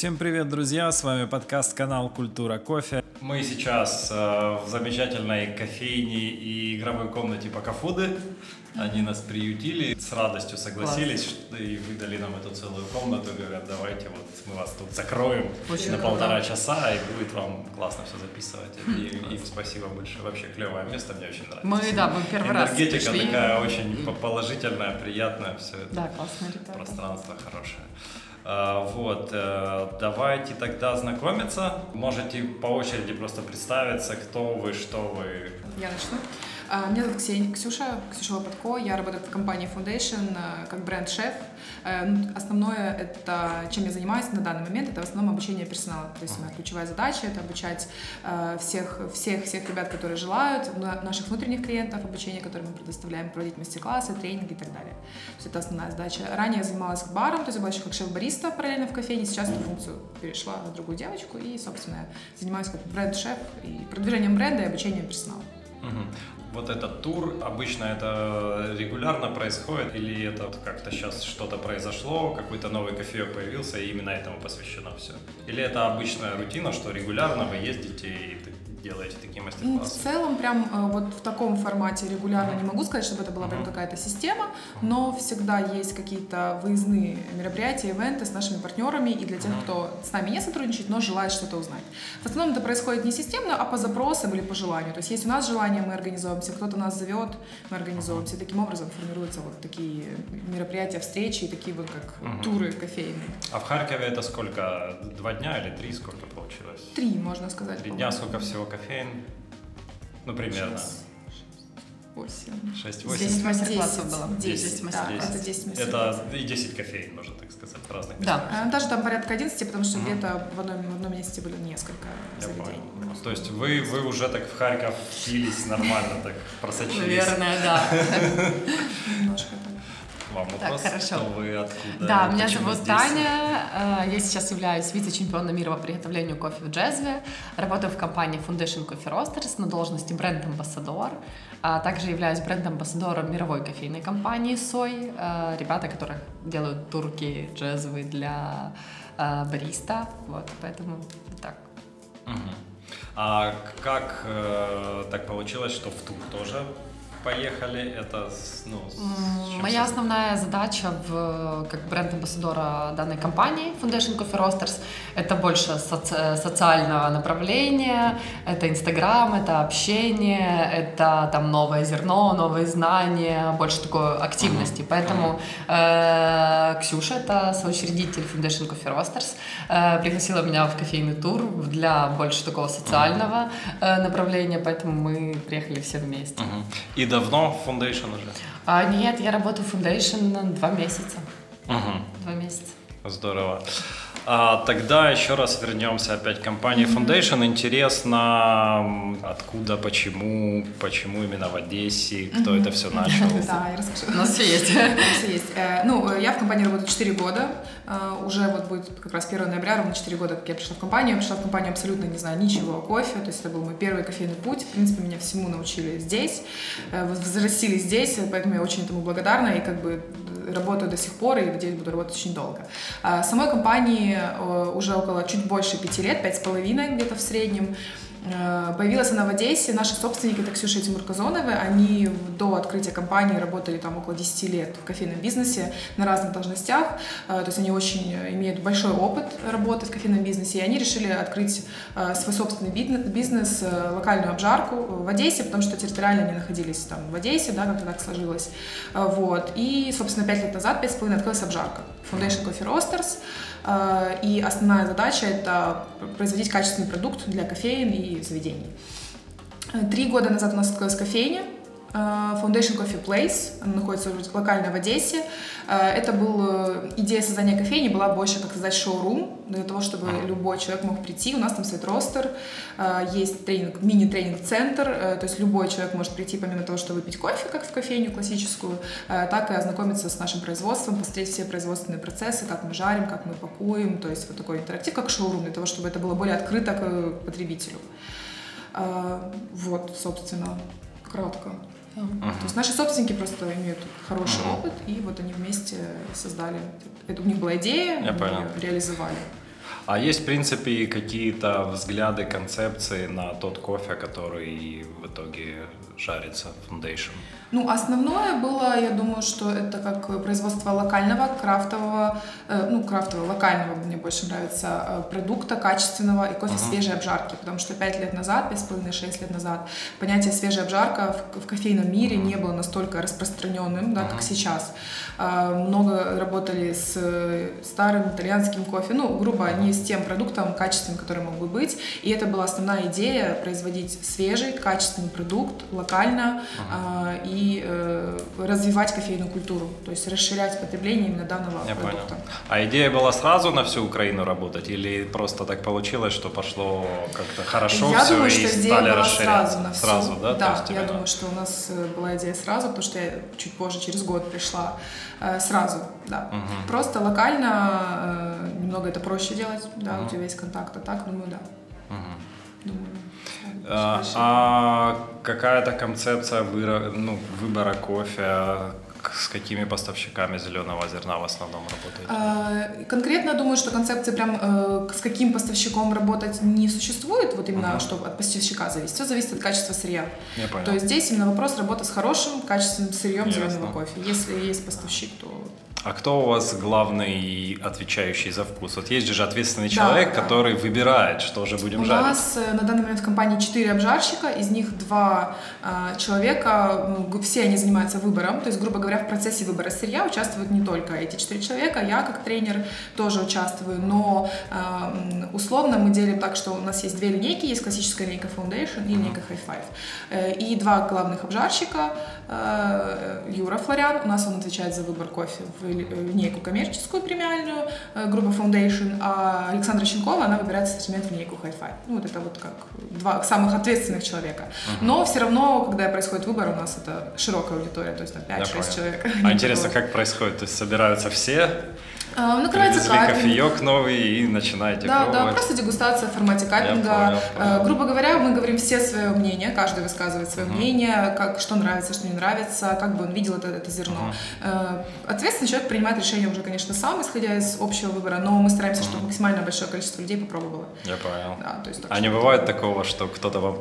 Всем привет, друзья! С вами подкаст канал Культура Кофе. Мы сейчас э, в замечательной кофейне и игровой комнате Покафуды. Они нас приютили, с радостью согласились Класс. и выдали нам эту целую комнату. Говорят, давайте вот мы вас тут закроем Очень на круто. полтора часа, и будет вам классно все записывать. И им спасибо большое. Вообще клевое место, мне очень нравится. Мы, да, мы первый раз Энергетика такая очень положительная, приятная, все это. Да, классное ребята. Пространство хорошее. А, вот, э, давайте тогда знакомиться. Можете по очереди просто представиться, кто вы, что вы. Я начну. А, меня зовут Ксения, Ксюша, Ксюша Лопатко. Я работаю в компании Foundation э, как бренд-шеф. Э, ну, основное, это, чем я занимаюсь на данный момент, это в основном обучение персонала. То есть моя ключевая задача — это обучать э, всех, всех, всех ребят, которые желают, наших внутренних клиентов, обучение, которое мы предоставляем, проводить мастер-классы, тренинги и так далее. То есть это основная задача. Ранее я занималась баром, то есть я была еще как шеф-бариста параллельно в кофейне. Сейчас эту функцию перешла на другую девочку и, собственно, занимаюсь как бренд-шеф и продвижением бренда и обучением персонала. Угу вот этот тур, обычно это регулярно происходит или это как-то сейчас что-то произошло, какой-то новый кофеек появился и именно этому посвящено все? Или это обычная рутина, что регулярно вы ездите и делаете такие мастер-классы? В целом, прям э, вот в таком формате регулярно не могу сказать, чтобы это была прям какая-то система, но всегда есть какие-то выездные мероприятия, ивенты с нашими партнерами и для тех, кто с нами не сотрудничает, но желает что-то узнать. В основном это происходит не системно, а по запросам или по желанию. То есть есть у нас желание, мы организуемся, кто-то нас зовет, мы организуемся. Таким образом формируются вот такие мероприятия, встречи, такие вот как угу. туры кофейные. А в Харькове это сколько? Два дня или три? Сколько получилось? Три, можно сказать. Три дня, сколько всего кофеин? Ну, примерно. 8. 6-8. 10 мастер-классов было. 10, 10 мастер-классов. Да, это 10 мастер-классов. Это и 10 кофеин, можно так сказать, в разных местах. Да, даже там порядка 11, потому что mm-hmm. где-то в одном, в одном месте были несколько Я заведений. Понял. То есть вы, вы уже так в Харьков впились нормально, так просочились. Наверное, да. Немножко вам вопрос, так, хорошо. кто вы, откуда? Да, меня зовут здесь? Таня, э, я сейчас являюсь вице-чемпионом мира по приготовлению кофе в Джезве, работаю в компании Foundation Coffee Roasters на должности бренд-амбассадор, а также являюсь бренд-амбассадором мировой кофейной компании Сой, э, ребята, которые делают турки джезвы для э, бариста, вот, поэтому так. Угу. А как э, так получилось, что в тур тоже поехали, это ну, Моя основная задача в, как бренд-амбассадора данной компании Foundation Coffee Roasters это больше соци- социального направления, это Инстаграм, это общение, это там новое зерно, новые знания, больше такой активности. Uh-huh. Поэтому э, Ксюша, это соучредитель Foundation Coffee Roasters, э, пригласила меня в кофейный тур для больше такого социального э, направления, поэтому мы приехали все вместе. Uh-huh. И давно Foundation уже? А, нет, я работаю в Foundation два месяца. Угу. Два месяца. Здорово. А, тогда еще раз вернемся опять к компании Foundation. Интересно, откуда, почему, почему именно в Одессе, кто это все начал? Да, я расскажу. У нас все есть. все есть. Э, ну, я в компании работаю 4 года. Э, уже вот будет как раз 1 ноября, ровно 4 года, как я пришла в компанию. Я пришла в компанию абсолютно не знаю ничего о кофе. То есть это был мой первый кофейный путь. В принципе, меня всему научили здесь. Э, взрастили здесь, поэтому я очень этому благодарна. И как бы работаю до сих пор и, надеюсь, буду работать очень долго. Самой компании уже около чуть больше пяти лет, пять с половиной где-то в среднем. Э, появилась она в Одессе. Наши собственники, это Ксюша и Тимур Казоновы, они до открытия компании работали там около 10 лет в кофейном бизнесе на разных должностях. Э, то есть они очень имеют большой опыт работы в кофейном бизнесе. И они решили открыть э, свой собственный бизнес, локальную обжарку в Одессе, потому что территориально они находились там в Одессе, да, как-то так сложилось. Вот. И, собственно, 5 лет назад, 5,5 открылась обжарка. Foundation Coffee Roasters. Э, и основная задача — это производить качественный продукт для кофеин и заведений. Э, три года назад у нас открылась кофейня, Foundation Coffee Place, она находится локально в Одессе. Это была идея создания кофейни была больше как создать шоурум для того, чтобы любой человек мог прийти. У нас там стоит ростер, есть тренинг, мини-тренинг-центр, то есть любой человек может прийти помимо того, чтобы выпить кофе, как в кофейню классическую, так и ознакомиться с нашим производством, посмотреть все производственные процессы, как мы жарим, как мы пакуем, то есть вот такой интерактив, как шоурум, для того, чтобы это было более открыто к потребителю. Вот, собственно, кратко. Uh-huh. То есть наши собственники просто имеют хороший uh-huh. опыт, и вот они вместе создали. Это у них была идея, Я понял. ее реализовали. А есть, в принципе, какие-то взгляды, концепции на тот кофе, который в итоге жарится в Foundation? Ну, основное было, я думаю, что это как производство локального, крафтового, э, ну, крафтового, локального, мне больше нравится, э, продукта качественного и кофе uh-huh. свежей обжарки, потому что 5 лет назад, 5,5-6 лет назад понятие свежая обжарка в, в кофейном мире uh-huh. не было настолько распространенным, да, uh-huh. как сейчас. Э, много работали с старым итальянским кофе, ну, грубо, не с тем продуктом качественным, который мог бы быть, и это была основная идея производить свежий, качественный продукт локально uh-huh. и и э, развивать кофейную культуру, то есть расширять потребление именно данного Я продукта. Понял. А идея была сразу на всю Украину работать или просто так получилось, что пошло как-то хорошо я все думаю, и что стали была расширяться? Сразу, на всю. сразу да? Да, есть, я думаю, что у нас э, была идея сразу, потому что я чуть позже, через год пришла э, сразу, да. Угу. Просто локально э, немного это проще делать, да, угу. у тебя есть контакт, а так, думаю, да. Угу. Думаю, а, а какая-то концепция выбора, ну, выбора кофе, с какими поставщиками зеленого зерна в основном работаете? А, конкретно думаю, что концепции прям э, с каким поставщиком работать не существует, вот именно uh-huh. что от поставщика зависит. Все зависит от качества сырья. Я понял. То есть здесь именно вопрос работы с хорошим качественным сырьем Ясно. зеленого кофе. Если есть поставщик, то а кто у вас главный отвечающий за вкус? Вот есть же ответственный человек, да, который выбирает, что же будем у жарить. У нас э, на данный момент в компании 4 обжарщика, из них два э, человека, все они занимаются выбором, то есть, грубо говоря, в процессе выбора сырья участвуют не только эти 4 человека, я как тренер тоже участвую, но э, условно мы делим так, что у нас есть две линейки, есть классическая линейка Foundation и линейка High Five. Э, и два главных обжарщика, Юра Флорян, у нас он отвечает за выбор кофе в линейку коммерческую премиальную, э, группа Foundation, а Александра Щенкова, она выбирает ассортимент в линейку Hi-Fi. Ну, вот это вот как два самых ответственных человека. Uh-huh. Но все равно, когда происходит выбор, у нас это широкая аудитория, то есть там 5-6 человек. А интересно, как происходит? То есть собираются все, накрывается капинг. кофеек новый и начинаете да, пробовать. Да, просто дегустация в формате каппинга. Я понял, понял. Грубо говоря, мы говорим все свое мнение, каждый высказывает свое uh-huh. мнение, как, что нравится, что не нравится, как бы он видел это, это зерно. Uh-huh. Ответственный человек принимает решение уже, конечно, сам, исходя из общего выбора, но мы стараемся, uh-huh. чтобы максимально большое количество людей попробовало. Я понял. Да, то есть, так, а не бывает такого, что кто-то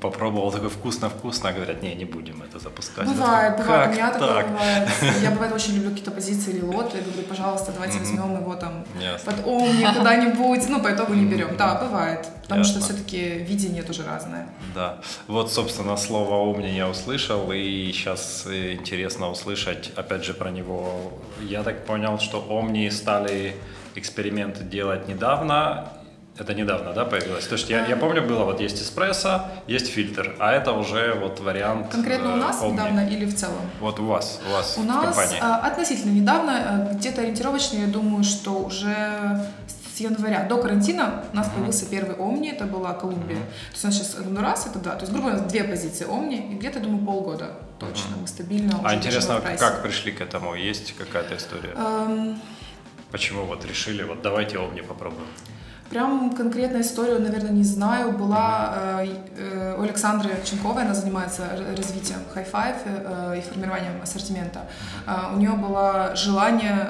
попробовал такой вкусно-вкусно, а говорят, не, не будем это запускать. Бывает, бывает. У меня такое бывает. Я, бывает, очень люблю какие-то позиции или лоты, я говорю, пожалуйста, давайте возьмем его там Ясно. под омни куда-нибудь, ну, по итогу не берем. Да, бывает, потому Ясно. что все-таки видение тоже разное. Да, вот, собственно, слово омни я услышал, и сейчас интересно услышать, опять же, про него. Я так понял, что омни стали эксперименты делать недавно, это недавно, да, появилось? То есть я, я помню, было вот есть эспрессо, есть фильтр, а это уже вот вариант Конкретно у нас Omni. недавно или в целом? Вот у вас, у вас У нас компании. А, относительно недавно, э, где-то ориентировочно, я думаю, что уже с января до карантина у нас mm-hmm. появился первый Omni, это была Колумбия. Mm-hmm. То есть у нас сейчас раз, это да, то есть грубо говоря, две позиции Omni, и где-то, думаю, полгода точно, mm-hmm. мы стабильно А интересно, как пришли к этому? Есть какая-то история? Um... Почему вот решили, вот давайте Omni попробуем? Прям конкретную историю, наверное, не знаю. Была э, э, у Александры Ченковой, она занимается развитием Five э, и формированием ассортимента. Э, у нее было желание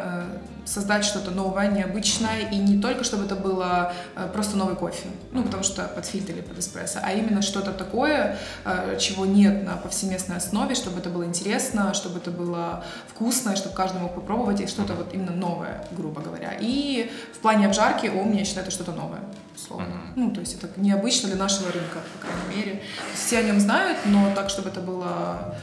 создать что-то новое, необычное, и не только, чтобы это было э, просто новый кофе, ну, потому что под фильтр или под эспрессо, а именно что-то такое, э, чего нет на повсеместной основе, чтобы это было интересно, чтобы это было вкусно, чтобы каждый мог попробовать, и что-то вот именно новое, грубо говоря. И в плане обжарки Омни, я считаю, это что-то новое, условно. Mm-hmm. Ну, то есть это необычно для нашего рынка, по крайней мере. Все о нем знают, но так, чтобы это было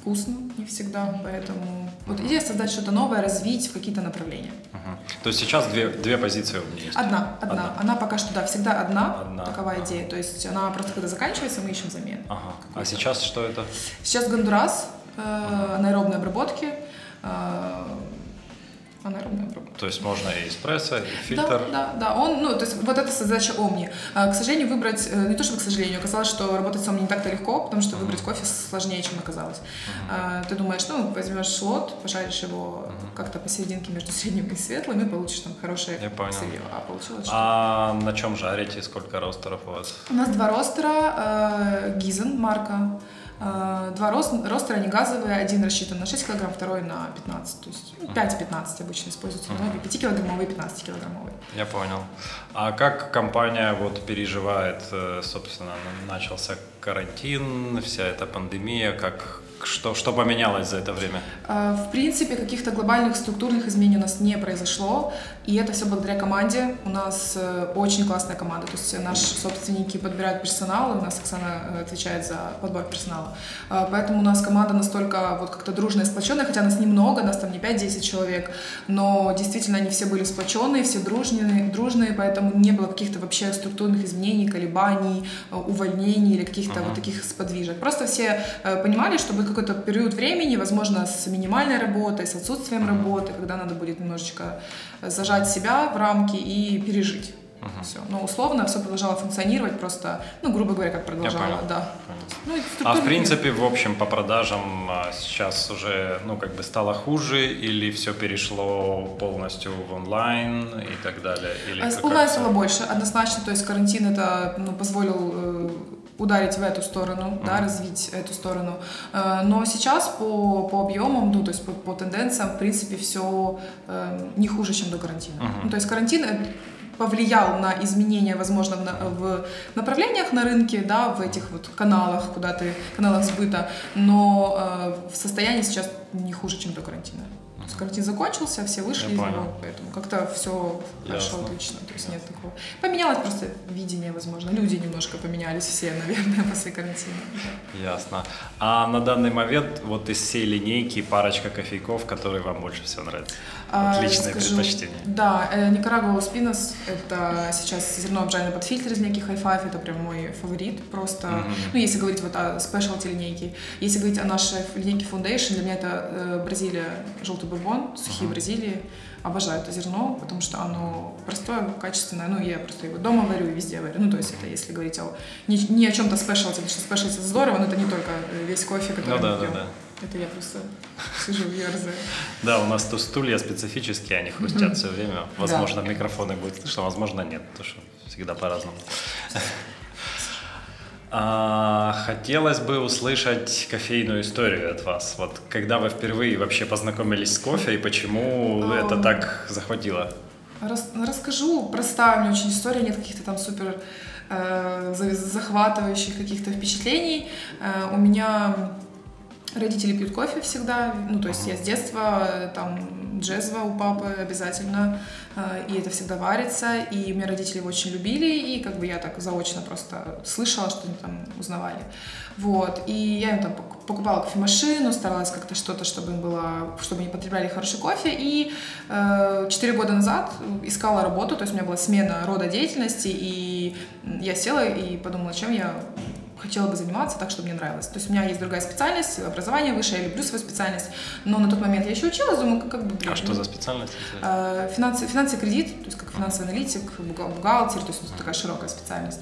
вкусно не всегда, поэтому вот идея создать что-то новое, развить в какие-то направления. Угу. То есть сейчас две, две позиции у меня есть? Одна, одна, одна. Она пока что, да, всегда одна, одна. такова ага. идея. То есть она просто когда заканчивается, мы ищем замену. Ага. А сейчас что это? Сейчас Гондурас, э, ага. анаэробные обработки, э, анаэробная обработка. То есть можно и эспрессо, и фильтр. Да, да, да. Он, ну, то есть вот это задача Omni. А, к сожалению, выбрать, э, не то чтобы к сожалению, оказалось, что работать с Omni не так-то легко, потому что выбрать кофе сложнее, чем оказалось. Uh-huh. Ты думаешь, ну, возьмешь слот, пожаришь его как-то посерединке между средним и светлым, и получишь там хорошее Я понял. сырье. А получилось, что... А на чем жарите? Сколько ростеров у вас? У нас два ростера. Гизен, марка. Э, два ростера, они газовые, один рассчитан на 6 килограмм, второй на 15, то есть 5-15 обычно используются ноги, 5-килограммовые, 15-килограммовые. Я понял. А как компания вот переживает, э, собственно, начался карантин, вся эта пандемия, как что, что поменялось за это время? А, в принципе, каких-то глобальных структурных изменений у нас не произошло, и это все благодаря команде. У нас э, очень классная команда, то есть наши собственники подбирают персонал, и у нас Оксана э, отвечает за подбор персонала. А, поэтому у нас команда настолько вот как-то дружная, сплоченная, хотя нас немного, нас там не 5-10 человек, но действительно они все были сплоченные, все дружные, дружные, поэтому не было каких-то вообще структурных изменений, колебаний, э, увольнений или каких-то uh-huh. вот таких сподвижек. Просто все понимали, что будет какой-то период времени, возможно, с минимальной работой, с отсутствием работы, когда надо будет немножечко зажать себя в рамки и пережить. Угу. Все. Но условно все продолжало функционировать, просто, ну, грубо говоря, как продолжало, Я понял. да. Ну, а в принципе, в общем, по продажам а, сейчас уже, ну, как бы стало хуже или все перешло полностью в онлайн и так далее? Или а, онлайн стало больше, однозначно, то есть карантин это ну, позволил э, ударить в эту сторону, mm-hmm. да, развить эту сторону. Э, но сейчас по, по объемам, ну, то есть по, по тенденциям, в принципе, все э, не хуже, чем до карантина. Mm-hmm. Ну, то есть карантин э, повлиял на изменения, возможно, в, в направлениях на рынке, да, в этих вот каналах, куда ты, каналах сбыта, но э, в состоянии сейчас не хуже, чем до карантина. Карантин закончился, все вышли Я из понял. него, поэтому как-то все хорошо, отлично. То есть нет такого. Поменялось просто видение, возможно. Люди немножко поменялись все, наверное, после карантина. Ясно. А на данный момент вот из всей линейки парочка кофейков, которые вам больше всего нравятся? А, Отличное скажу, предпочтение. Да, э, Никарагуа Спинос — это сейчас зерно обжаренное под фильтр из линейки High Five, это прям мой фаворит просто. Mm-hmm. Ну, если говорить вот о спешлти линейке. Если говорить о нашей линейке Foundation, для меня это э, Бразилия, желтый бурбон, сухие uh-huh. Бразилии. Обожаю это зерно, потому что оно простое, качественное. Ну, я просто его дома варю и везде варю. Ну, то есть это если говорить о не, не о чем-то спешлти, потому что спешлти здорово, но это не только весь кофе, который ну, да, мы пьем. Да, да. Это я просто сижу в ерзаю. Да, у нас то стулья специфические, они хрустят все время. Возможно, микрофоны будет слышно, возможно, нет, потому что всегда по-разному. А, хотелось бы услышать кофейную историю от вас. Вот когда вы впервые вообще познакомились с кофе и почему это так захватило? Рас, расскажу. Простая у меня очень история, нет каких-то там супер э, захватывающих каких-то впечатлений. Э, у меня родители пьют кофе всегда, ну то есть я с детства э, там джезва у папы обязательно, э, и это всегда варится, и меня родители его очень любили, и как бы я так заочно просто слышала, что они там узнавали. Вот, и я им там покупала кофемашину, старалась как-то что-то, чтобы им было, чтобы они потребляли хороший кофе, и э, четыре года назад искала работу, то есть у меня была смена рода деятельности, и я села и подумала, чем я хотела бы заниматься так, чтобы мне нравилось. То есть у меня есть другая специальность, образование высшее, я люблю свою специальность, но на тот момент я еще училась, думаю, как, как бы... Блин, а что за специальность? Э, финансы, финансы кредит, то есть как финансовый аналитик, бухгалтер, то есть такая широкая специальность.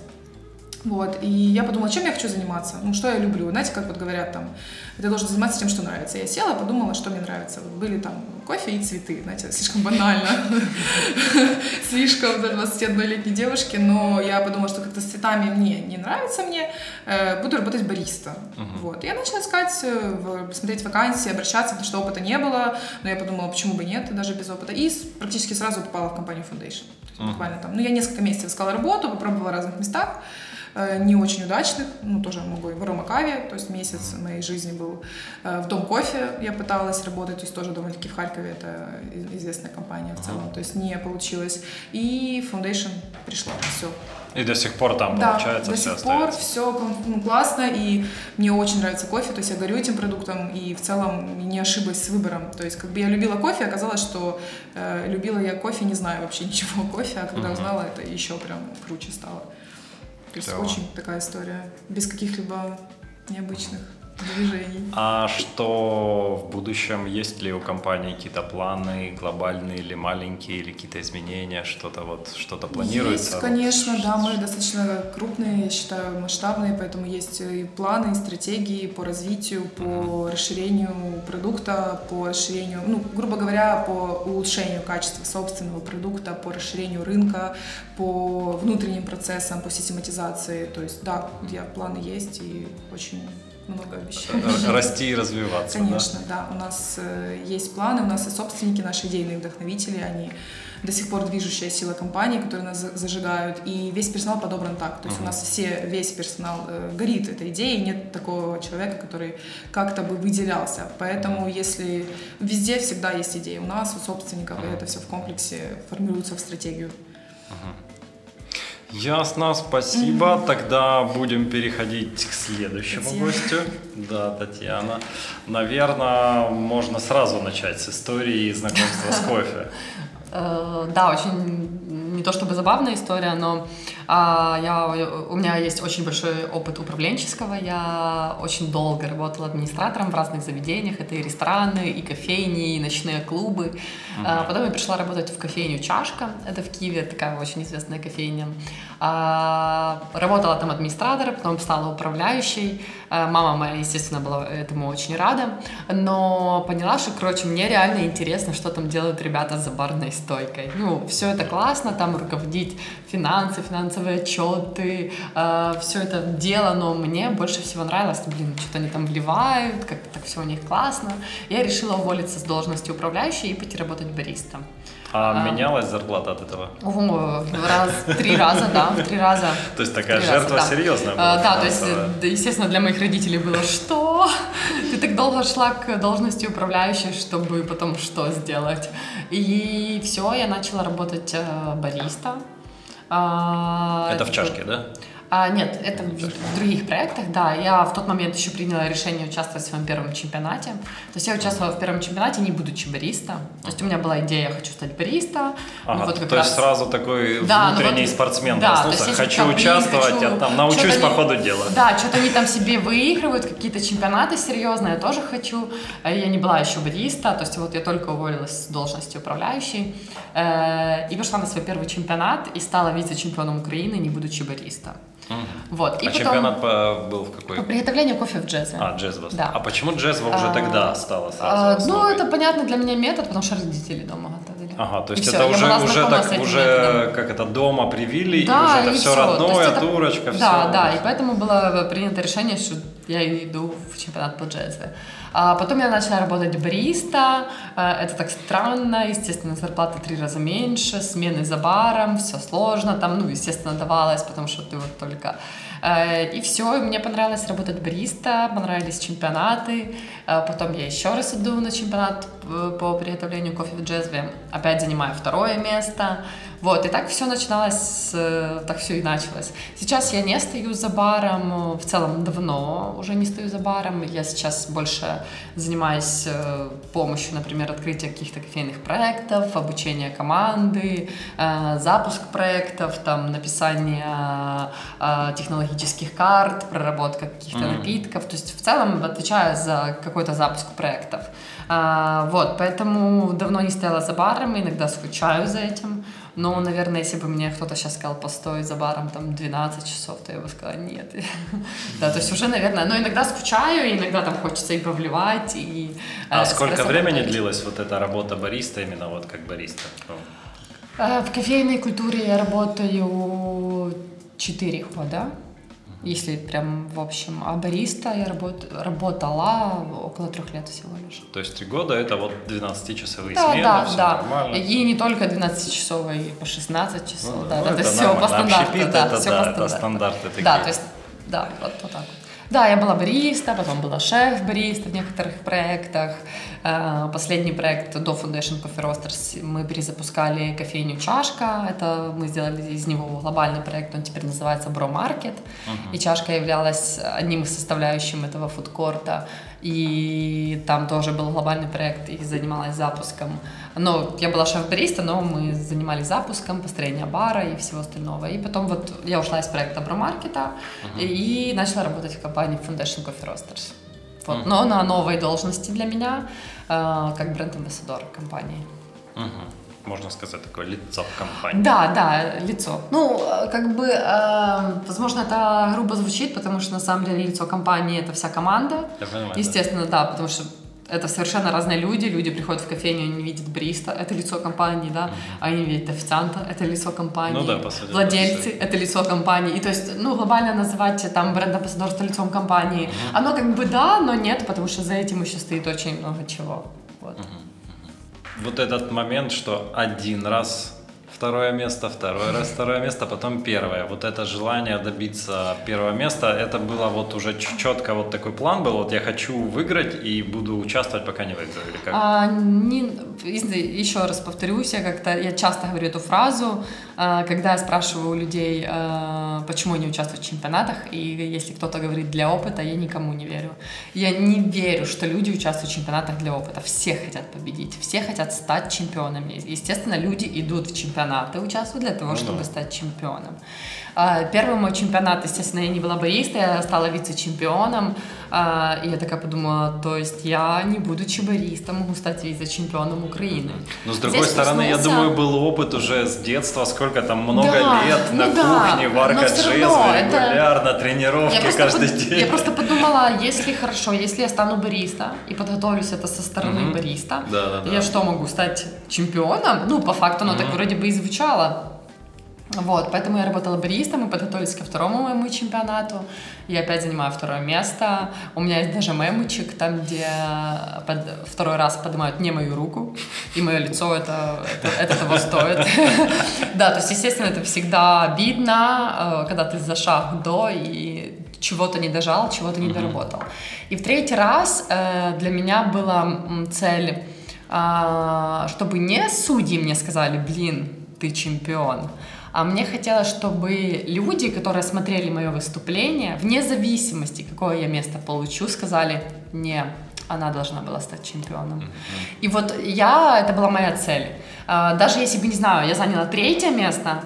Вот, и я подумала, чем я хочу заниматься, ну, что я люблю. Знаете, как вот говорят там, ты должен заниматься тем, что нравится. Я села, подумала, что мне нравится. Вот были там кофе и цветы, знаете, слишком банально, слишком для 21-летней девушки, но я подумала, что как-то с цветами мне не нравится мне, э, буду работать бариста. Вот, я начала искать, э, смотреть вакансии, обращаться, потому что опыта не было, но я подумала, почему бы нет, даже без опыта, и практически сразу попала в компанию Foundation. Буквально там, ну, я несколько месяцев искала работу, попробовала в разных местах, не очень удачных, ну, тоже могу и в Ромакаве, то есть месяц моей жизни был э, в Дом кофе, я пыталась работать, то есть тоже довольно-таки в Харькове, это известная компания в целом, то есть не получилось. И Foundation пришла, все. И до сих пор там да, получается до сих пор все ну, классно, и мне очень нравится кофе, то есть я горю этим продуктом, и в целом не ошиблась с выбором. То есть как бы я любила кофе, оказалось, что э, любила я кофе, не знаю вообще ничего о кофе, а когда uh-huh. узнала, это еще прям круче стало. То есть Клево. очень такая история, без каких-либо необычных движений. А что в будущем? Есть ли у компании какие-то планы, глобальные или маленькие, или какие-то изменения, что-то вот, что-то планируется? Есть, конечно, да, мы достаточно крупные, я считаю, масштабные, поэтому есть и планы, и стратегии по развитию, по mm-hmm. расширению продукта, по расширению, ну, грубо говоря, по улучшению качества собственного продукта, по расширению рынка, по внутренним процессам, по систематизации. То есть, да, я планы есть и очень много обещаешь. Расти и развиваться. Конечно, да. да. У нас есть планы, у нас и собственники, наши идейные вдохновители, они до сих пор движущая сила компании, которые нас зажигают, и весь персонал подобран так. То есть uh-huh. у нас все, весь персонал э, горит этой идеей, нет такого человека, который как-то бы выделялся. Поэтому если везде всегда есть идеи у нас, у собственников, uh-huh. и это все в комплексе формируется в стратегию. Uh-huh. Ясно, спасибо. Mm-hmm. Тогда будем переходить к следующему Татьяна. гостю. Да, Татьяна. Наверное, можно сразу начать с истории знакомства с кофе. Э, да, очень не то чтобы забавная история, но я, у меня есть очень большой опыт управленческого. Я очень долго работала администратором в разных заведениях. Это и рестораны, и кофейни, и ночные клубы. А, потом я пришла работать в кофейню «Чашка». Это в Киеве такая очень известная кофейня. А, работала там администратором, потом стала управляющей. А, мама моя, естественно, была этому очень рада. Но поняла, что, короче, мне реально интересно, что там делают ребята за барной стойкой. Ну, все это классно, там руководить финансы, финансовые отчеты, э, все это дело, но мне больше всего нравилось, блин, что-то они там вливают, как так все у них классно. Я решила уволиться с должности управляющей и пойти работать баристом. А, а менялась зарплата от этого? О, раз, три раза, да, в три раза. То есть такая жертва раза, да. серьезная была? А, да, то есть, естественно, для моих родителей было, что? Ты так долго шла к должности управляющей, чтобы потом что сделать? И все, я начала работать э, бариста. А, это в чашке, да? А, нет, это в, других проектах, да. Я в тот момент еще приняла решение участвовать в своем первом чемпионате. То есть я участвовала в первом чемпионате, не будучи бариста. То есть у меня была идея, я хочу стать бариста. Ага, ну, вот то раз... есть сразу такой да, ну внутренний вот, спортсмен да, проснулся, есть, хочу участвовать, хочу, я там научусь по ходу дела. Да, что-то они там себе выигрывают, какие-то чемпионаты серьезные, я тоже хочу. Э, я не была еще бариста, то есть вот я только уволилась с должности управляющей. Э, и пошла на свой первый чемпионат и стала вице-чемпионом Украины, не будучи бариста. Вот. И а потом... чемпионат по, был в какой? По приготовлению кофе в джезве. А, джезва. Да. А почему джезва уже а, тогда стала сразу а, Ну, это понятно для меня метод, потому что родители дома готовили. Ага, то есть и это все, уже, уже так, уже методом. как это дома привили, да, и уже это все, все родное, это, турочка, да, все. Да, да, и поэтому было принято решение, что я иду в чемпионат по джезве. А потом я начала работать бариста, э, это так странно, естественно, зарплата три раза меньше, смены за баром, все сложно, там, ну, естественно, давалось, потому что ты вот только Э, и все, мне понравилось работать бариста, понравились чемпионаты. Э, потом я еще раз иду на чемпионат по приготовлению кофе в джезве. Опять занимаю второе место. Вот, и так все начиналось, так все и началось. Сейчас я не стою за баром, в целом давно уже не стою за баром. Я сейчас больше занимаюсь помощью, например, открытия каких-то кофейных проектов, обучения команды, запуск проектов, там, написание технологических карт, проработка каких-то mm-hmm. напитков. То есть в целом отвечаю за какой-то запуск проектов. Вот, поэтому давно не стояла за баром, иногда скучаю за этим. Но, наверное, если бы мне кто-то сейчас сказал, постой за баром там 12 часов, то я бы сказала, нет. да, то есть уже, наверное, но иногда скучаю, иногда там хочется и повливать, и... А э, сколько времени длилась вот эта работа бариста, именно вот как бариста? Э, в кофейной культуре я работаю 4 года если прям в общем. А бариста я работ, работала около трех лет всего лишь. То есть три года это вот 12-часовые да, смены, да, все да. нормально? И не только 12-часовые, по 16 часов, ну, да, ну, это, это все по стандарту. Общепит, да, это, все да, по стандарту. это стандарты такие. Да, то есть, да, вот, вот так вот. Да, я была бариста, потом была шеф-бариста в некоторых проектах. Э, последний проект до Foundation Coffee Roasters мы перезапускали кофейню «Чашка». Это мы сделали из него глобальный проект, он теперь называется Бро Маркет. Uh-huh. И «Чашка» являлась одним из составляющих этого фудкорта. И там тоже был глобальный проект и занималась запуском. Но я была шеф-бариста, но мы занимались запуском, построением бара и всего остального. И потом вот я ушла из проекта Бромаркета uh-huh. и начала работать в компании Foundation Coffee Roasters. Вот. Uh-huh. Но на новой должности для меня, э, как бренд-амбассадор компании. Uh-huh можно сказать, такое лицо компании. Да, да, лицо. Ну, э, как бы, э, возможно, это грубо звучит, потому что на самом деле лицо компании это вся команда. Я понимаю, Естественно, да, да потому что это совершенно разные люди. Люди приходят в кофейню, они видят бриста, это лицо компании, да, а они видят официанта, это лицо компании. Ну да, по сути. Владельцы, это лицо компании. И то есть, ну, глобально называть там бренд-амбассадорство лицом компании, угу. оно как бы да, но нет, потому что за этим еще стоит очень много чего. Вот. Угу. Вот этот момент, что один раз второе место, второй раз второе место, потом первое. Вот это желание добиться первого места, это было вот уже четко вот такой план был, вот я хочу выиграть и буду участвовать, пока не выиграю, или как? А, не, еще раз повторюсь, я как-то, я часто говорю эту фразу, а, когда я спрашиваю у людей, а, почему они участвуют в чемпионатах, и если кто-то говорит для опыта, я никому не верю. Я не верю, что люди участвуют в чемпионатах для опыта. Все хотят победить, все хотят стать чемпионами. Естественно, люди идут в чемпионат чемпионаты участвую для того, ну, чтобы стать чемпионом. А, первый мой чемпионат, естественно, я не была бариста, я стала вице-чемпионом. А, и я такая подумала, то есть я, не будучи баристом, могу стать вице-чемпионом Украины. Но с другой Здесь стороны, проснулся... я думаю, был опыт уже с детства, сколько там, много да, лет ну на да, кухне, варка джеза, регулярно, это... тренировки я каждый под... день. Я просто подумала, если хорошо, если я стану бариста и подготовлюсь это со стороны mm-hmm. бариста, да, да, да. я что, могу стать чемпионом? Ну, по факту оно mm-hmm. так вроде бы и звучало. Вот, поэтому я работала баристом, мы подготовились ко второму моему чемпионату. Я опять занимаю второе место. У меня есть даже мемочек, там, где под, второй раз поднимают не мою руку, и мое лицо это, это, это того стоит. Да, то есть, естественно, это всегда обидно, э, когда ты за шаг до и чего-то не дожал, чего-то не доработал. И в третий раз э, для меня была цель, а, чтобы не судьи мне сказали, блин, ты чемпион, а мне хотелось, чтобы люди, которые смотрели мое выступление, вне зависимости, какое я место получу, сказали, не, она должна была стать чемпионом. Mm-hmm. И вот я, это была моя цель. А, даже если бы, не знаю, я заняла третье место,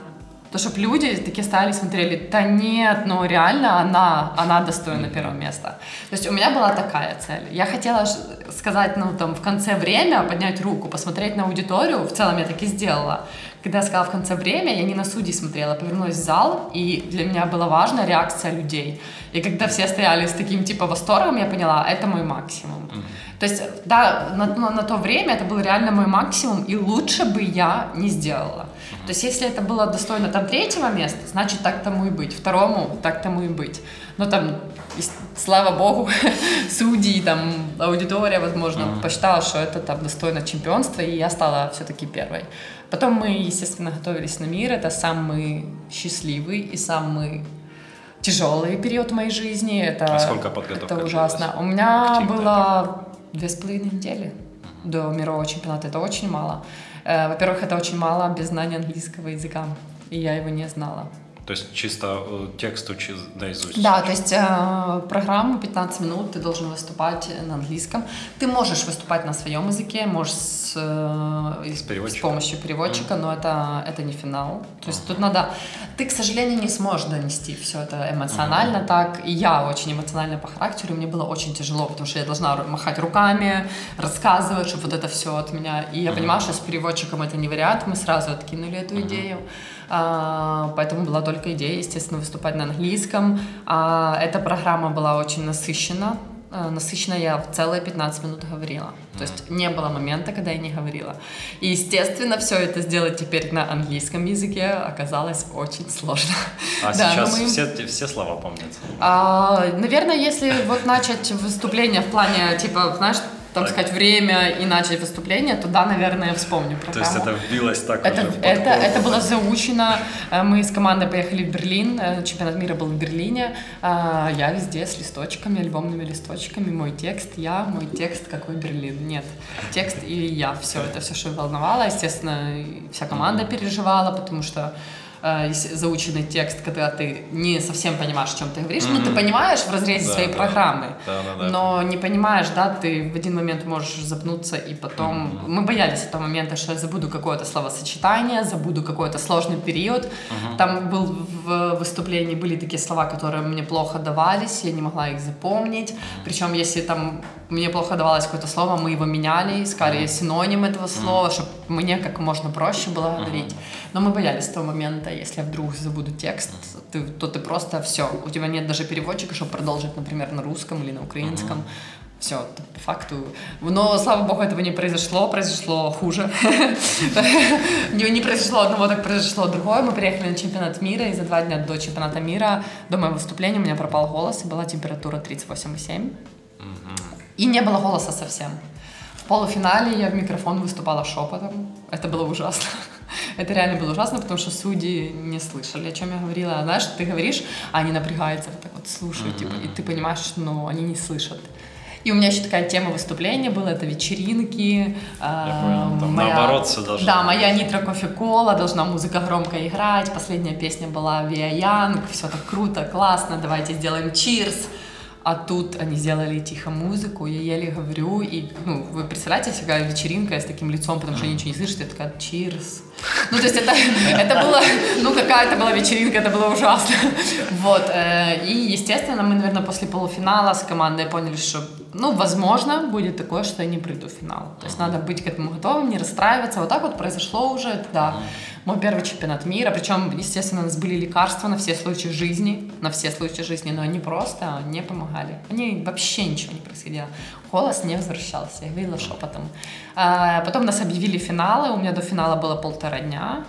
то чтобы люди такие стали смотрели, да нет, ну реально она, она достойна первого места. То есть у меня была такая цель. Я хотела сказать, ну там в конце время поднять руку, посмотреть на аудиторию, в целом я так и сделала. Когда я сказала в конце время, я не на судей смотрела, повернулась в зал, и для меня была важна реакция людей. И когда все стояли с таким типа восторгом, я поняла, это мой максимум. Mm-hmm. То есть, да, на, на, на то время это был реально мой максимум, и лучше бы я не сделала. То есть, если это было достойно там третьего места, значит, так тому и быть. Второму, так тому и быть. Но там, слава богу, судьи, там, аудитория, возможно, mm-hmm. посчитала, что это там достойно чемпионства, и я стала все-таки первой. Потом мы, естественно, готовились на мир. Это самый счастливый и самый тяжелый период моей жизни. Это, а сколько подготовка Это ужасно. У меня было две с половиной недели до мирового чемпионата. Это очень мало. Э, во-первых, это очень мало без знания английского языка. И я его не знала. То есть чисто э, текст учи наизусть? Да, то есть э, программу 15 минут ты должен выступать на английском. Ты можешь выступать на своем языке, можешь с, э, с, с помощью переводчика, mm. но это, это не финал. То есть mm. тут надо... Ты, к сожалению, не сможешь донести все это эмоционально mm. так. И я очень эмоционально по характеру, мне было очень тяжело, потому что я должна махать руками, рассказывать, чтобы вот это все от меня... И я mm. понимаю, что с переводчиком это не вариант, мы сразу откинули эту mm. идею. Поэтому была только идея, естественно, выступать на английском. А, эта программа была очень насыщена, а, насыщенно я в целые 15 минут говорила. То есть не было момента, когда я не говорила. И, естественно, все это сделать теперь на английском языке оказалось очень сложно. А да, сейчас мы... все, все слова помнятся? А, наверное, если вот начать выступление в плане, типа, знаешь, там так. сказать, время и начать выступление, то да, наверное, я вспомню программу. То есть это вбилось так это, уже это, это было заучено. Э, мы с командой поехали в Берлин, э, чемпионат мира был в Берлине. Э, я везде с листочками, альбомными листочками, мой текст, я, мой текст, какой Берлин. Нет, текст и я, все, это все, что волновало. Естественно, вся команда переживала, потому что э, заученный текст, когда ты не совсем понимаешь, о чем ты говоришь, mm-hmm. ну ты понимаешь в разрезе да, своей да. программы, да, да, да. но не понимаешь, да, ты в один момент можешь запнуться и потом... Mm-hmm. Мы боялись этого момента, что я забуду какое-то словосочетание, забуду какой-то сложный период. Mm-hmm. Там был в выступлении были такие слова, которые мне плохо давались, я не могла их запомнить. Причем если там мне плохо давалось какое-то слово, мы его меняли, искали mm-hmm. синоним этого слова, mm-hmm. чтобы мне как можно проще было говорить. Mm-hmm. Но мы боялись того момента, если я вдруг забуду текст, ты, то ты просто все, у тебя нет даже переводчика, чтобы продолжить, например, на русском или на украинском. Все, по факту. Но, слава богу, этого не произошло, произошло хуже. Не произошло одного, так произошло другое. Мы приехали на чемпионат мира, и за два дня до чемпионата мира, до моего выступления, у меня пропал голос, и была температура 38,7. И не было голоса совсем. В полуфинале я в микрофон выступала шепотом. Это было ужасно. Это реально было ужасно, потому что судьи не слышали, о чем я говорила. Знаешь, ты говоришь, а они напрягаются, вот так вот слушают, типа, и ты понимаешь, что ну, они не слышат. И у меня еще такая тема выступления была, это вечеринки. Я понял, там моя, наоборот все должно Да, моя нитро кофе кола, должна музыка громко играть. Последняя песня была Виа Янг, все так круто, классно, давайте сделаем чирс. А тут они сделали тихо музыку, я еле говорю, и, ну, вы представляете себе вечеринка с таким лицом, потому что ничего не слышите, я такая, cheers. Ну, то есть это, это было, ну, какая-то была вечеринка, это было ужасно. Вот, э, и, естественно, мы, наверное, после полуфинала с командой поняли, что, ну, возможно, будет такое, что я не приду в финал. То есть надо быть к этому готовым, не расстраиваться. Вот так вот произошло уже, да мой первый чемпионат мира. Причем, естественно, у нас были лекарства на все случаи жизни, на все случаи жизни, но они просто не помогали. Они вообще ничего не происходило. Голос не возвращался, я говорила шепотом. А, потом нас объявили финалы, у меня до финала было полтора дня.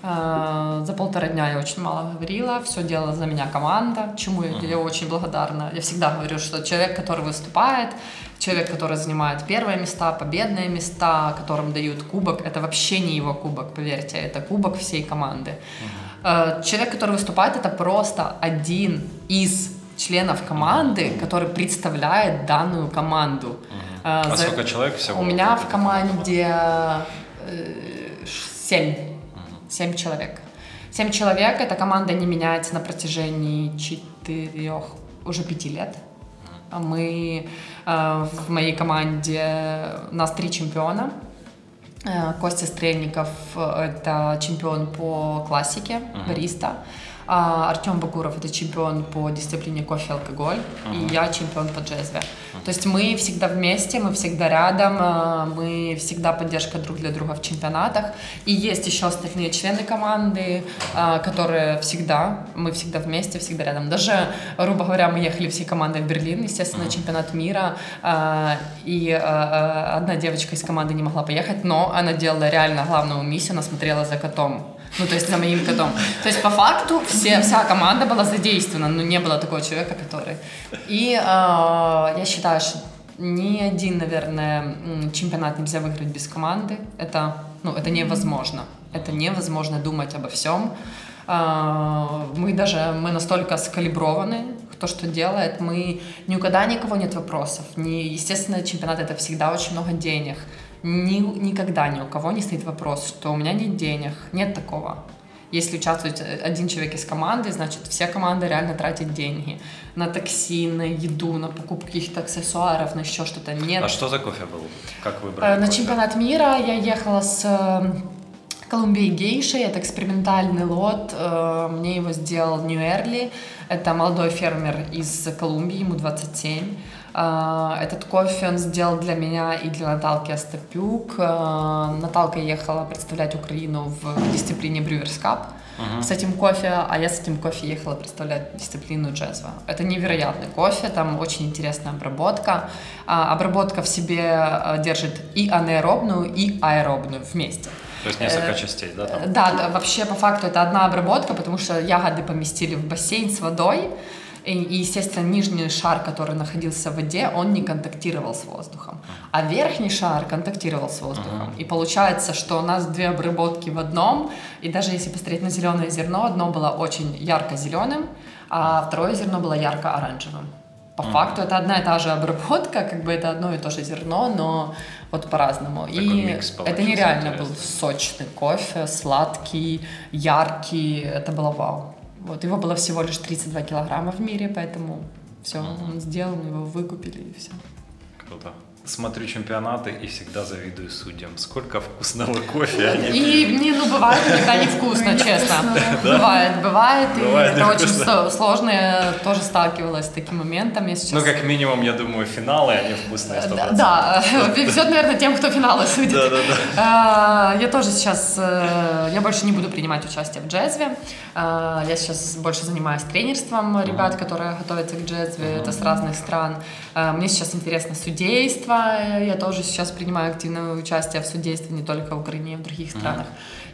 А, за полтора дня я очень мало говорила, все делала за меня команда, чему я, я очень благодарна. Я всегда говорю, что человек, который выступает, человек, который занимает первые места, победные места, которым дают кубок, это вообще не его кубок, поверьте, это кубок всей команды. uh Человек, который выступает, это просто один из членов команды, который представляет данную команду. uh А За... сколько человек всего? У меня в команде э, семь. Семь человек. Семь человек, эта команда не меняется на протяжении четырех, уже пяти лет. Мы э, в моей команде, у нас три чемпиона. Э, Костя Стрельников это чемпион по классике, uh-huh. бариста. А Артем Бакуров это чемпион по дисциплине кофе и алкоголь, uh-huh. и я чемпион по джезве. Uh-huh. То есть мы всегда вместе, мы всегда рядом, а, мы всегда поддержка друг для друга в чемпионатах. И есть еще остальные члены команды, а, которые всегда, мы всегда вместе, всегда рядом. Даже, грубо говоря, мы ехали всей командой в Берлин, естественно, uh-huh. чемпионат мира, а, и одна девочка из команды не могла поехать, но она делала реально главную миссию, она смотрела за котом ну, то есть за моим котом. То есть по факту все, вся команда была задействована, но не было такого человека, который... И э, я считаю, что ни один, наверное, чемпионат нельзя выиграть без команды. Это, ну, это невозможно. Это невозможно думать обо всем. Э, мы даже, мы настолько скалиброваны, кто что делает, мы никогда никого нет вопросов. Не, естественно, чемпионат это всегда очень много денег ни, никогда ни у кого не стоит вопрос, что у меня нет денег. Нет такого. Если участвует один человек из команды, значит, вся команда реально тратит деньги на такси, на еду, на покупку каких-то аксессуаров, на еще что-то. Нет. А что за кофе был? Как выбрали э, На кофе? чемпионат мира я ехала с э, Колумбией Гейшей. Это экспериментальный лот. Э, мне его сделал Нью Эрли. Это молодой фермер из Колумбии, ему 27. А, этот кофе он сделал для меня и для Наталки Остапюк. А, Наталка ехала представлять Украину в дисциплине Brewers Cup uh-huh. с этим кофе, а я с этим кофе ехала представлять дисциплину джезва. Это невероятный кофе, там очень интересная обработка. А, обработка в себе держит и анаэробную, и аэробную вместе. То есть несколько э, частей, да? Там? Да, вообще по факту это одна обработка, потому что ягоды поместили в бассейн с водой, и, естественно, нижний шар, который находился в воде, он не контактировал с воздухом. А верхний шар контактировал с воздухом. Uh-huh. И получается, что у нас две обработки в одном. И даже если посмотреть на зеленое зерно, одно было очень ярко-зеленым, а второе зерно было ярко-оранжевым. По uh-huh. факту это одна и та же обработка, как бы это одно и то же зерно, но вот по-разному. Такой и это нереально был сочный кофе, сладкий, яркий. Это было вау. Вот, его было всего лишь 32 килограмма в мире, поэтому все, он сделан, его выкупили и все. Круто. Смотрю чемпионаты и всегда завидую судьям. Сколько вкусного кофе они И, не, ну, бывает иногда невкусно, честно. Бывает, бывает, и это очень сложно. Я тоже сталкивалась с таким моментом. Я сейчас... Ну, как минимум, я думаю, финалы, они вкусные 100%. Да, да, везет, наверное, тем, кто финалы судит. Да, да, да. А, Я тоже сейчас, э, я больше не буду принимать участие в джезве. А, Я сейчас больше занимаюсь тренерством ребят, которые готовятся к джезве, это с разных стран. А, Мне сейчас интересно судейство, я тоже сейчас принимаю активное участие в судействе не только в Украине, в других странах.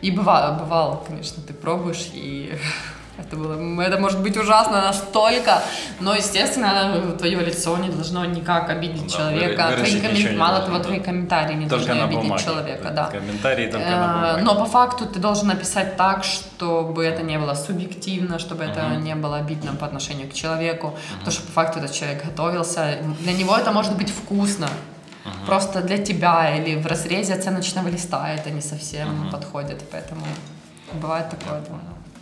И бывало, бывало, конечно, ты пробуешь и это было, это может быть ужасно настолько, но, естественно, твое лицо не должно никак обидеть Да, человека. Твои коммен- Мало того, твои комментарии не Только должны на обидеть бумаге. человека, да. Комментарии только на Э, бумаге. Но по факту ты должен написать так, чтобы это не было субъективно, чтобы это не было обидно по отношению к человеку, потому что по факту этот человек готовился, для него это может быть вкусно. Просто для тебя или в разрезе оценочного листа это не совсем подходит, поэтому бывает такое, да.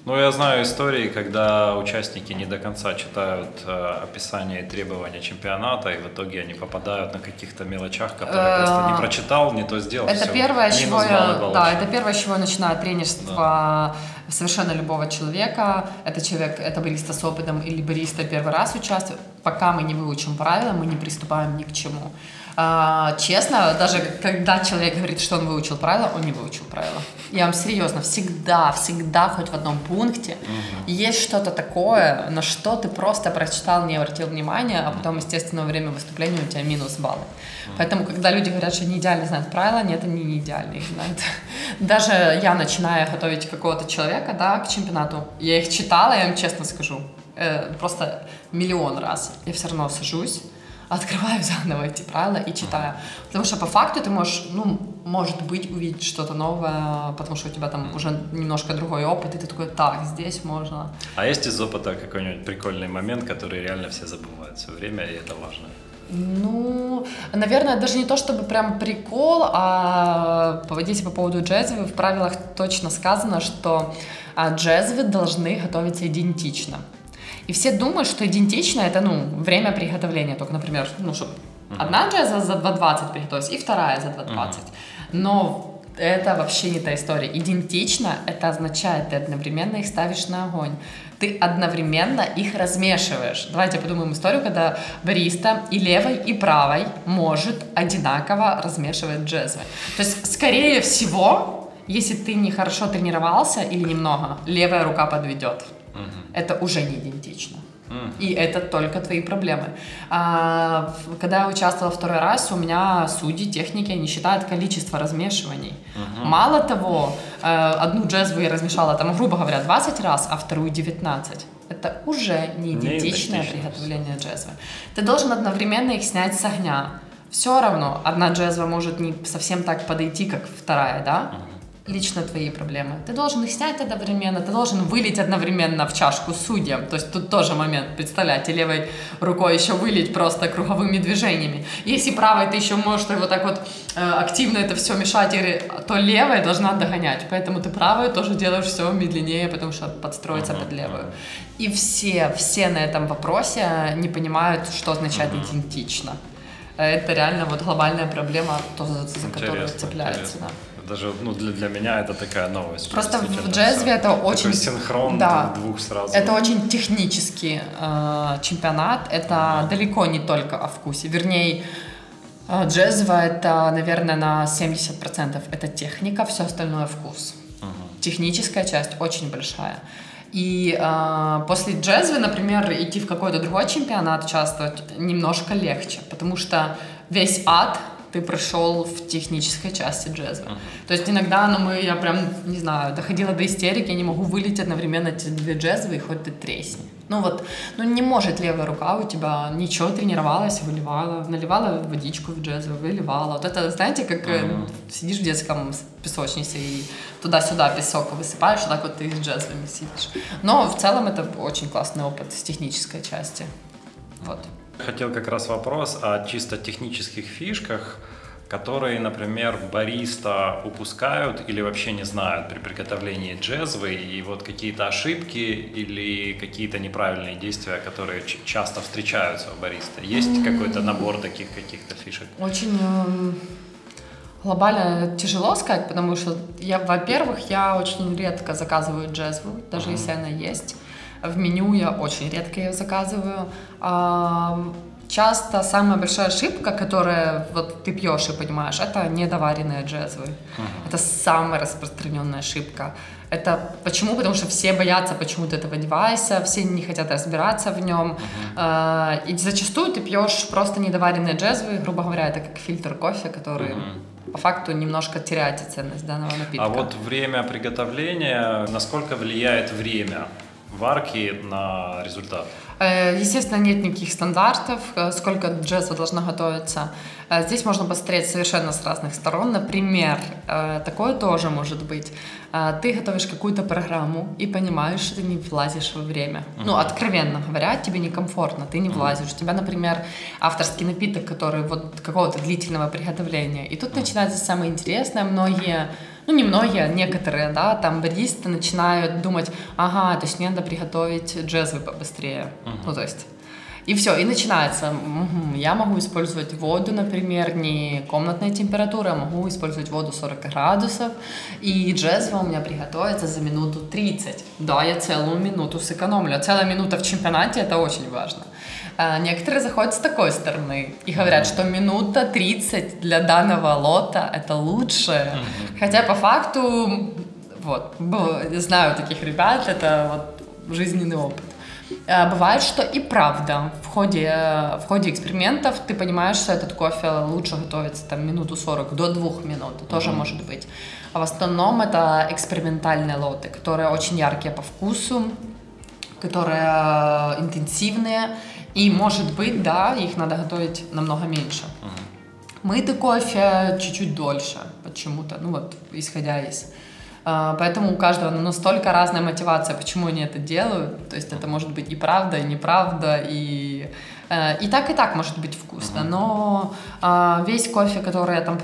Ну, я знаю истории, когда участники не до конца читают э, описание и требования чемпионата, и в итоге они попадают на каких-то мелочах, которые просто не прочитал, не то сделал. Это всё, первое, с чего я, да, это первое, с чего я начинаю тренерство совершенно любого человека. Это человек, это бариста с опытом или бариста первый раз участвует. Пока мы не выучим правила, мы не приступаем ни к чему. А, честно, даже когда человек говорит, что он выучил правила, он не выучил правила. Я вам серьезно, всегда, всегда хоть в одном пункте есть что-то такое, на что ты просто прочитал, не обратил внимания, а потом, естественно, во время выступления у тебя минус баллы. Поэтому, когда люди говорят, что не идеально знают правила, нет, они не идеально их знают. Даже я, начиная готовить какого-то человека, да, к чемпионату, я их читала, я вам честно скажу, э, просто миллион раз. Я все равно сажусь, открываю заново эти правила и читаю. Потому что по факту ты можешь, ну, может быть, увидеть что-то новое, потому что у тебя там уже немножко другой опыт, и ты такой, так, здесь можно. А есть из опыта какой-нибудь прикольный момент, который реально все забывают все время, и это важно? Ну, наверное, даже не то чтобы прям прикол, а по- если по поводу джезвы, в правилах точно сказано, что а, джезвы должны готовиться идентично. И все думают, что идентично это, ну, время приготовления. Только, например, ну, чтобы одна джезва за 2.20 приготовилась, и вторая за 2.20. Но это вообще не та история. Идентично это означает, ты одновременно их ставишь на огонь. Ты одновременно их размешиваешь. Давайте подумаем историю, когда бариста и левой, и правой может одинаково размешивать джезвы. То есть, скорее всего, если ты не хорошо тренировался или немного, левая рука подведет. Это уже не идентично. И это только твои проблемы. А, когда я участвовала второй раз, у меня судьи, техники, они считают количество размешиваний. Мало того, э, одну джезву я размешала, там, грубо говоря, 20 раз, а вторую 19. Это уже не идентичное идентично. приготовление джезвы. Ты должен одновременно их снять с огня. Все равно одна джезва может не совсем так подойти, как вторая, да? Лично твои проблемы. Ты должен их снять одновременно, ты должен вылить одновременно в чашку судьям. То есть тут тоже момент, представляете, левой рукой еще вылить просто круговыми движениями. Если правой ты еще можешь вот так вот э, активно это все мешать, и- то левая должна догонять. Поэтому ты правой тоже делаешь все медленнее, потому что подстроиться под левую. И все, все на этом вопросе не понимают, что означает идентично. Это реально вот глобальная проблема, то, за, за которую цепляется. интересно. да. Даже ну, для, для меня это такая новость. Просто в джезве это очень- синхрон да. двух сразу. Это очень технический э, чемпионат. Это далеко не только о вкусе. Вернее, э, джезва это, наверное, на 70% это техника, все остальное вкус. Техническая часть очень большая. И э, после джезвы, например, идти в какой-то другой чемпионат участвовать немножко легче, потому что весь ад ты прошел в технической части джезвы. То есть иногда, ну, мы, я прям, не знаю, доходила до истерики, я не могу вылить одновременно эти две джезвы, и хоть ты тресни. Ну вот, ну не может левая рука у тебя ничего тренировалась, выливала, наливала водичку в джезву, выливала. Вот это, знаете, как э, сидишь в детском песочнице и туда-сюда песок высыпаешь, вот так вот ты с джезвами сидишь. Но в целом это очень классный опыт с технической части. Вот. Хотел как раз вопрос о чисто технических фишках. которые, например, бариста упускают или вообще не знают при приготовлении джезвы, и вот какие-то ошибки или какие-то неправильные действия, которые часто встречаются у бариста? Есть mm-hmm. какой-то набор таких каких-то фишек? Очень э, глобально тяжело сказать, потому что я, во-первых, я очень редко заказываю джезву, даже mm-hmm. если она есть. В меню я очень редко ее заказываю. Часто самая большая ошибка, которая вот ты пьешь и понимаешь, это недоваренные джезвы. Uh-huh. Это самая распространенная ошибка. Это почему? Потому что все боятся почему-то этого девайса, все не хотят разбираться в нем. Uh-huh. И зачастую ты пьешь просто недоваренные джезвы, грубо говоря, это как фильтр кофе, который uh-huh. по факту немножко теряет ценность данного напитка. А вот время приготовления, насколько влияет время варки на результат? Э, естественно, нет никаких стандартов, э, сколько джеза должна готовиться. Э, здесь можно посмотреть совершенно с разных сторон. Например, такое тоже может быть. Ты готовишь какую-то программу и понимаешь, что ты не влазишь во время. Uh-huh. Ну, откровенно говоря, тебе некомфортно, ты не влазишь. Uh-huh. У тебя, например, авторский напиток, который вот какого-то длительного приготовления. И тут uh-huh. начинается самое интересное. Многие ну, не многие, некоторые, да, там баристы начинают думать, ага, то есть мне надо приготовить джезвы побыстрее. Uh-huh. Ну, то есть и все, и начинается. Я могу использовать воду, например, не комнатной температуры, а могу использовать воду 40 градусов. И джезва у меня приготовится за минуту 30. Да, я целую минуту сэкономлю. Целая минута в чемпионате это очень важно. А некоторые заходят с такой стороны и говорят, что минута 30 для данного лота это лучше. Хотя по факту, вот, знаю таких ребят, это вот жизненный опыт. А бывает, что и правда в ходе, в ходе экспериментов ты понимаешь, что этот кофе лучше готовится там минуту 40 до двух минут, mm-hmm. тоже может быть. А в основном это экспериментальные лоты, которые очень яркие по вкусу, которые э, интенсивные, и, может быть, да, их надо готовить намного меньше. Uh-huh. Мытый кофе чуть-чуть дольше почему-то, ну вот, исходя из... Uh, поэтому у каждого ну, настолько разная мотивация, почему они это делают. То есть это может быть и правда, и неправда, и, uh, и так, и так может быть вкусно. Но uh, весь кофе, который я там...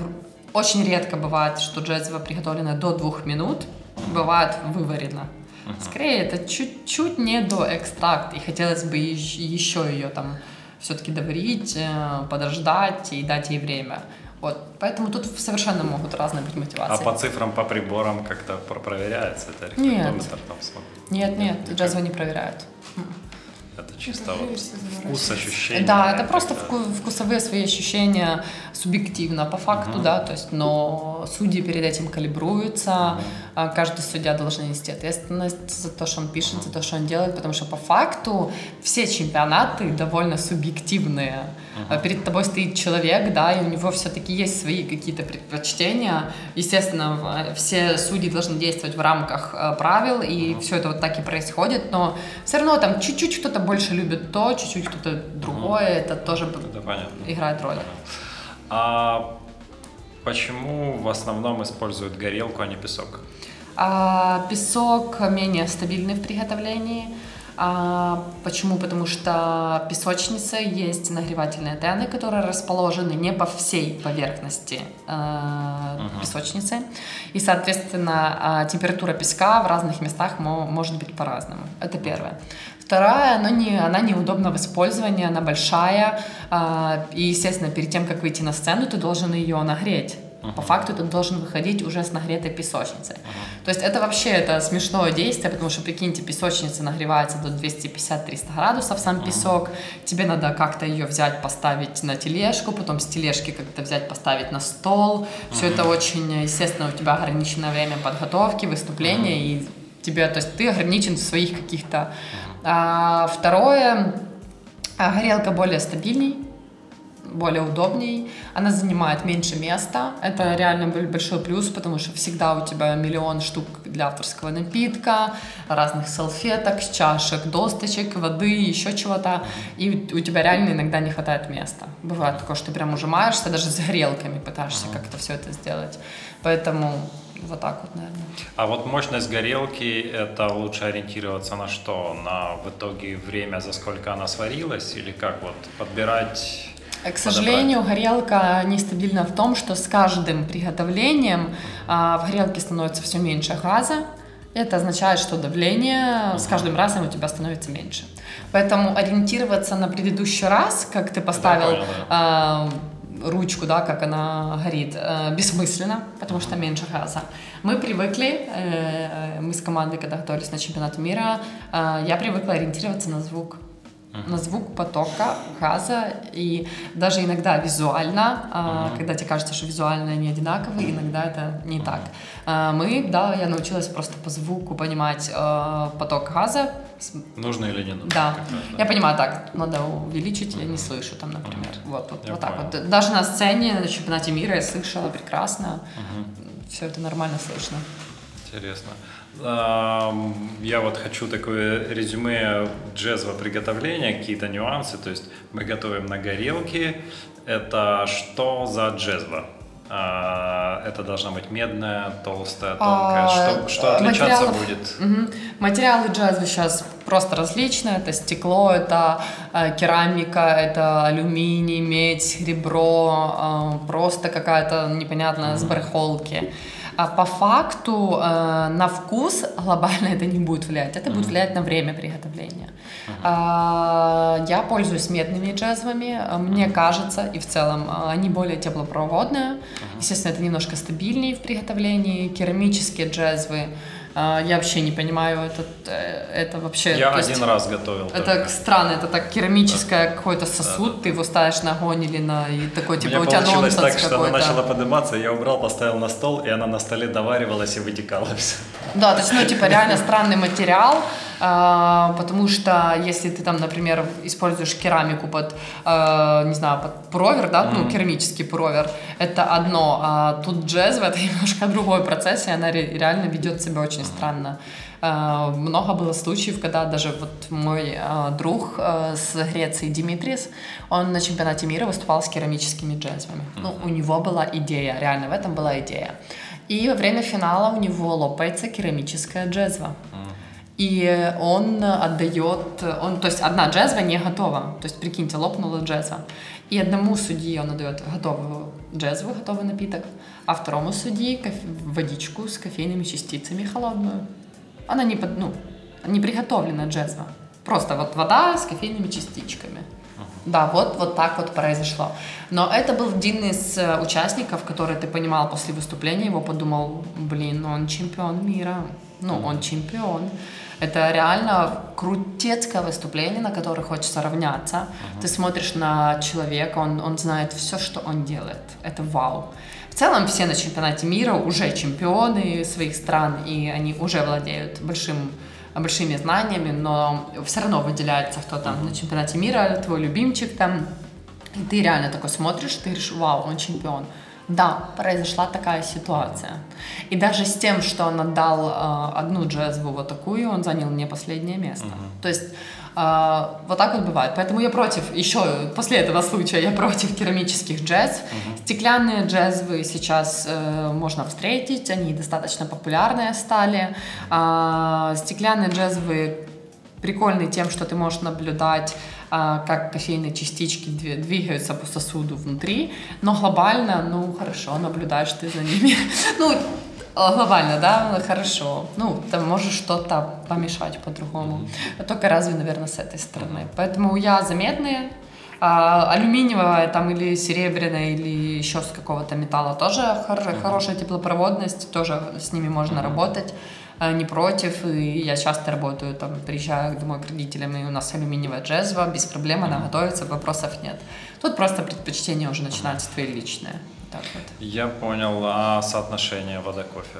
Очень редко бывает, что джезве приготовлено до двух минут, бывает выварено. Скорее, это чуть-чуть не до экстракт, и хотелось бы еще ее там все-таки доварить, э, подождать и дать ей время. Вот, поэтому тут совершенно могут разные быть мотивации. А по цифрам, по приборам как-то проверяется это? Нет. Там, нет, нет, джазва не проверяют. Это чисто вот вкус, ощущения. Да, это просто вкусовые свои ощущения субъективно, по факту, угу. да, то есть, но судьи перед этим калибруются, угу. Каждый судья должен нести ответственность за то, что он пишет, за то, что он делает, потому что по факту все чемпионаты довольно субъективные. Угу. Перед тобой стоит человек, да, и у него все-таки есть свои какие-то предпочтения. Естественно, все судьи должны действовать в рамках э, правил, и угу. все это вот так и происходит, но все равно там чуть-чуть кто-то больше любит то, чуть-чуть кто-то другое, угу. это тоже это понятно. играет роль. А почему в основном используют горелку, а не песок? А, песок менее стабильный в приготовлении. А, почему? Потому что песочница есть нагревательные тены, которые расположены не по всей поверхности uh-huh. песочницы. И, соответственно, температура песка в разных местах мо- может быть по-разному. Это первое. Вторая, она, не, она неудобна в использовании, она большая, и, естественно, перед тем, как выйти на сцену, ты должен ее нагреть. Uh-huh. По факту ты должен выходить уже с нагретой песочницей. Uh-huh. То есть это вообще это смешное действие, потому что, прикиньте, песочница нагревается до 250-300 градусов, сам uh-huh. песок. Тебе надо как-то ее взять, поставить на тележку, потом с тележки как-то взять, поставить на стол. Uh-huh. Все это очень, естественно, у тебя ограниченное время подготовки, выступления, uh-huh. и тебе, то есть ты ограничен в своих каких-то uh-huh а, второе, а, горелка более стабильней, более удобней, она занимает меньше места, это реально большой плюс, потому что всегда у тебя миллион штук для авторского напитка, разных салфеток, чашек, досточек, воды, еще чего-то, и у тебя реально иногда не хватает места. Бывает такое, что ты прям ужимаешься, даже с горелками пытаешься как-то все это сделать, поэтому вот так вот, наверное. А вот мощность горелки, это лучше ориентироваться на что? На в итоге время, за сколько она сварилась? Или как вот подбирать К сожалению, горелка нестабильна в том, что с каждым приготовлением а, в горелке становится все меньше газа. Это означает, что давление с каждым разом у тебя становится меньше. Поэтому ориентироваться на предыдущий раз, как ты поставил а, ручку, да, как она горит, э, бессмысленно, потому что меньше газа. Мы привыкли, э, мы с командой, когда готовились на чемпионат мира, э, я привыкла ориентироваться на звук на звук потока газа и даже иногда визуально, uh-huh. когда тебе кажется, что визуально они одинаковые, иногда это не так. А, мы, да, я научилась просто по звуку понимать э, поток газа. Нужно или не нужно? Да. Я понимаю, так, надо увеличить, я не слышу там, например. Uh-huh. Вот, вот, вот так вот. Даже на сцене на чемпионате мира я слышала прекрасно. Uh-huh. Все это нормально слышно. Интересно. Я вот хочу такое резюме джезвого приготовления, какие-то нюансы. То есть мы готовим на горелке. Это что за джезва? Это должна быть медная, толстая, тонкая. А, что, что отличаться будет? Угу. Материалы джазва сейчас просто различные. Это стекло, это э, керамика, это алюминий, медь, ребро, э, просто какая-то непонятная с барахолки. А по факту э, на вкус глобально это не будет влиять. Это будет влиять на время приготовления. Uh-huh. Я пользуюсь медными джезвами. Мне uh-huh. кажется, и в целом э, они более теплопроводные. Uh-huh. Естественно, это немножко стабильнее в приготовлении. Керамические джезвы а, я вообще не понимаю, это, э, это вообще... Я один есть, раз готовил. Это только. странно, это так керамическое да. какой-то сосуд, да. ты его ставишь на огонь или на... И такой, типа, у, у тебя получилось так, что она начала подниматься, я убрал, поставил на стол, и она на столе доваривалась и вытекала все. Да, то есть, ну, типа, реально странный материал, а, потому что если ты там, например, используешь керамику под, а, не знаю, под провер, да, mm-hmm. ну, керамический провер, это одно, а тут джезв это немножко другой процесс, и она реально ведет себя очень странно. А, много было случаев, когда даже вот мой а, друг а, с Греции Димитрис, он на чемпионате мира выступал с керамическими джезвами. Mm-hmm. Ну, у него была идея, реально в этом была идея. И во время финала у него лопается керамическая джезва. И он отдает, он, то есть одна джезва не готова, то есть прикиньте, лопнула джезва. И одному судье он отдает готовую джезву, готовый напиток, а второму судье кофе, водичку с кофейными частицами холодную. Она не, под, ну, не приготовлена джезва, просто вот вода с кофейными частичками. Да, вот, вот так вот произошло. Но это был один из э, участников, который ты понимал после выступления, его подумал, блин, он чемпион мира, ну, он чемпион. Это реально крутецкое выступление, на которое хочется равняться. Uh-huh. Ты смотришь на человека, он, он знает все, что он делает. Это вау. В целом все на чемпионате мира уже чемпионы своих стран, и они уже владеют большим большими знаниями, но все равно выделяется кто там на чемпионате мира, твой любимчик там, и ты реально такой смотришь, ты говоришь, вау, он чемпион. Да, произошла такая ситуация. И даже с тем, что он отдал э, одну джезву вот такую, он занял не последнее место. Uh-huh. То есть э, вот так вот бывает. Поэтому я против, еще после этого случая, я против керамических джез. Uh-huh. Стеклянные джезвы сейчас э, можно встретить, они достаточно популярные стали. Э, стеклянные джезвы прикольный тем, что ты можешь наблюдать, а, как кофейные частички двигаются по сосуду внутри, но глобально, ну, хорошо, наблюдаешь ты за ними. Ну, глобально, да, хорошо. Ну, ты можешь что-то помешать по-другому. Только разве, наверное, с этой стороны. Поэтому я заметные, а, алюминиевая там или серебряная или еще с какого-то металла тоже хор- хорошая теплопроводность, тоже с ними можно работать. Э, не против, и я часто работаю, там, приезжаю домой к родителям, и у нас алюминиевая джезва, без проблем она готовится, вопросов нет. Тут просто предпочтение уже начинается твои личные. Так вот. Я понял, а соотношение вода-кофе?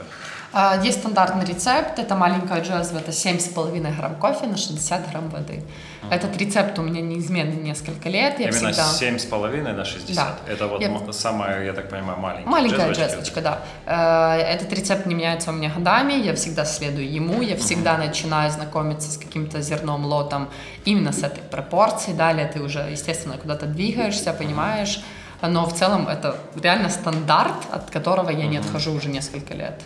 А, есть стандартный рецепт, это маленькая джезва, это 7,5 грамм кофе на 60 грамм воды. Uh-huh. Этот рецепт у меня неизменный несколько лет. Я Именно всегда... 7,5 на 60? Да. Это вот я... самая, я так понимаю, маленькая Маленькая джезвочка, да. Э, этот рецепт не меняется у меня годами, я всегда следую ему, я всегда uh-huh. начинаю знакомиться с каким-то зерном, лотом именно с этой пропорцией. Далее ты уже, естественно, куда-то двигаешься, понимаешь, но в целом это реально стандарт, от которого я не отхожу уже несколько лет.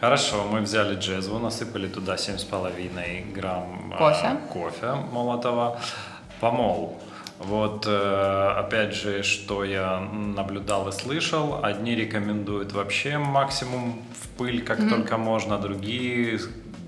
Хорошо, мы взяли джезву, насыпали туда 7,5 грамм кофе, кофе молотого, помол. Вот, э, опять же, что я наблюдал и слышал, одни рекомендуют вообще максимум в пыль, как mm-hmm. только можно, другие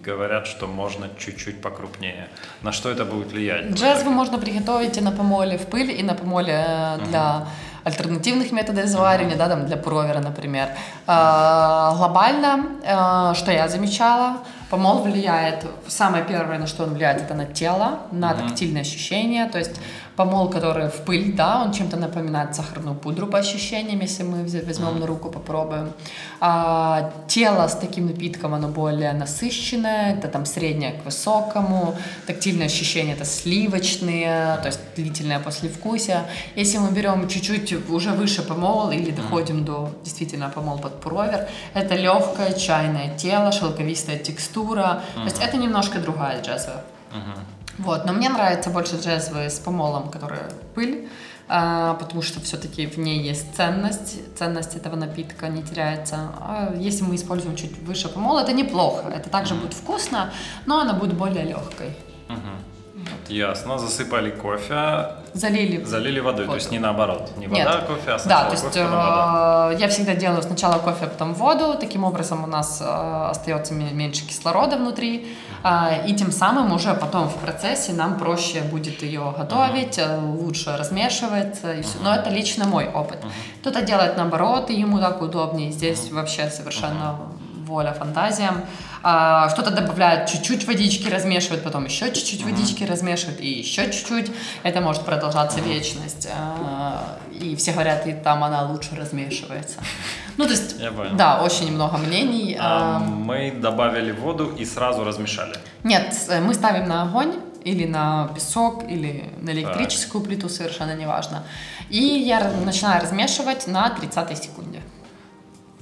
говорят, что можно чуть-чуть покрупнее. На что это будет влиять? Джезву можно приготовить и на помоле в пыль, и на помоле э, для uh-huh. Альтернативных методов заваривания, да, там для провера, например. А, глобально, а, что я замечала, помол влияет, самое первое, на что он влияет, это на тело, на uh-huh. тактильные ощущения, то есть помол, который в пыль, да, он чем-то напоминает сахарную пудру по ощущениям, если мы возьмем на руку, попробуем. А, тело с таким напитком, оно более насыщенное, это там среднее к высокому, тактильные ощущения это сливочные, то есть длительное послевкусие. Если мы берем чуть-чуть уже выше помол или доходим до действительно помол под провер, это легкое чайное тело, шелковистая текстура, то есть это немножко другая джазовая. Вот, но мне нравится больше джезвы с помолом, которая пыль, а, потому что все-таки в ней есть ценность, ценность этого напитка не теряется. А если мы используем чуть выше помола, это неплохо, это также будет вкусно, но она будет более легкой. Вот. Ясно, засыпали кофе. Залили. Залили водой, воду. то есть не наоборот, не вода, Нет. а кофе, а сначала да, то есть, кофе, вода. Э, я всегда делаю сначала кофе, а потом воду, таким образом у нас э, остается меньше кислорода внутри, э, и тем самым уже потом в процессе нам проще будет ее готовить, uh-huh. лучше размешивается, и все. Uh-huh. но это лично мой опыт. Uh-huh. Кто-то делает наоборот, и ему так удобнее, здесь uh-huh. вообще совершенно uh-huh. Воля фантазиям а, что-то добавляют, чуть-чуть водички размешивают, потом еще чуть-чуть mm-hmm. водички размешивают, и еще чуть-чуть. Это может продолжаться mm-hmm. вечность. А, и все говорят, и там она лучше размешивается. Ну, то есть, да, очень много мнений. А, мы добавили воду и сразу размешали? Нет, мы ставим на огонь, или на песок, или на электрическую так. плиту, совершенно неважно. И я начинаю размешивать на 30 секунде.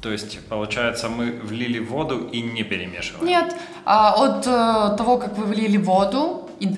То есть, получается, мы влили воду и не перемешиваем? Нет. А, от э, того, как вы влили воду, и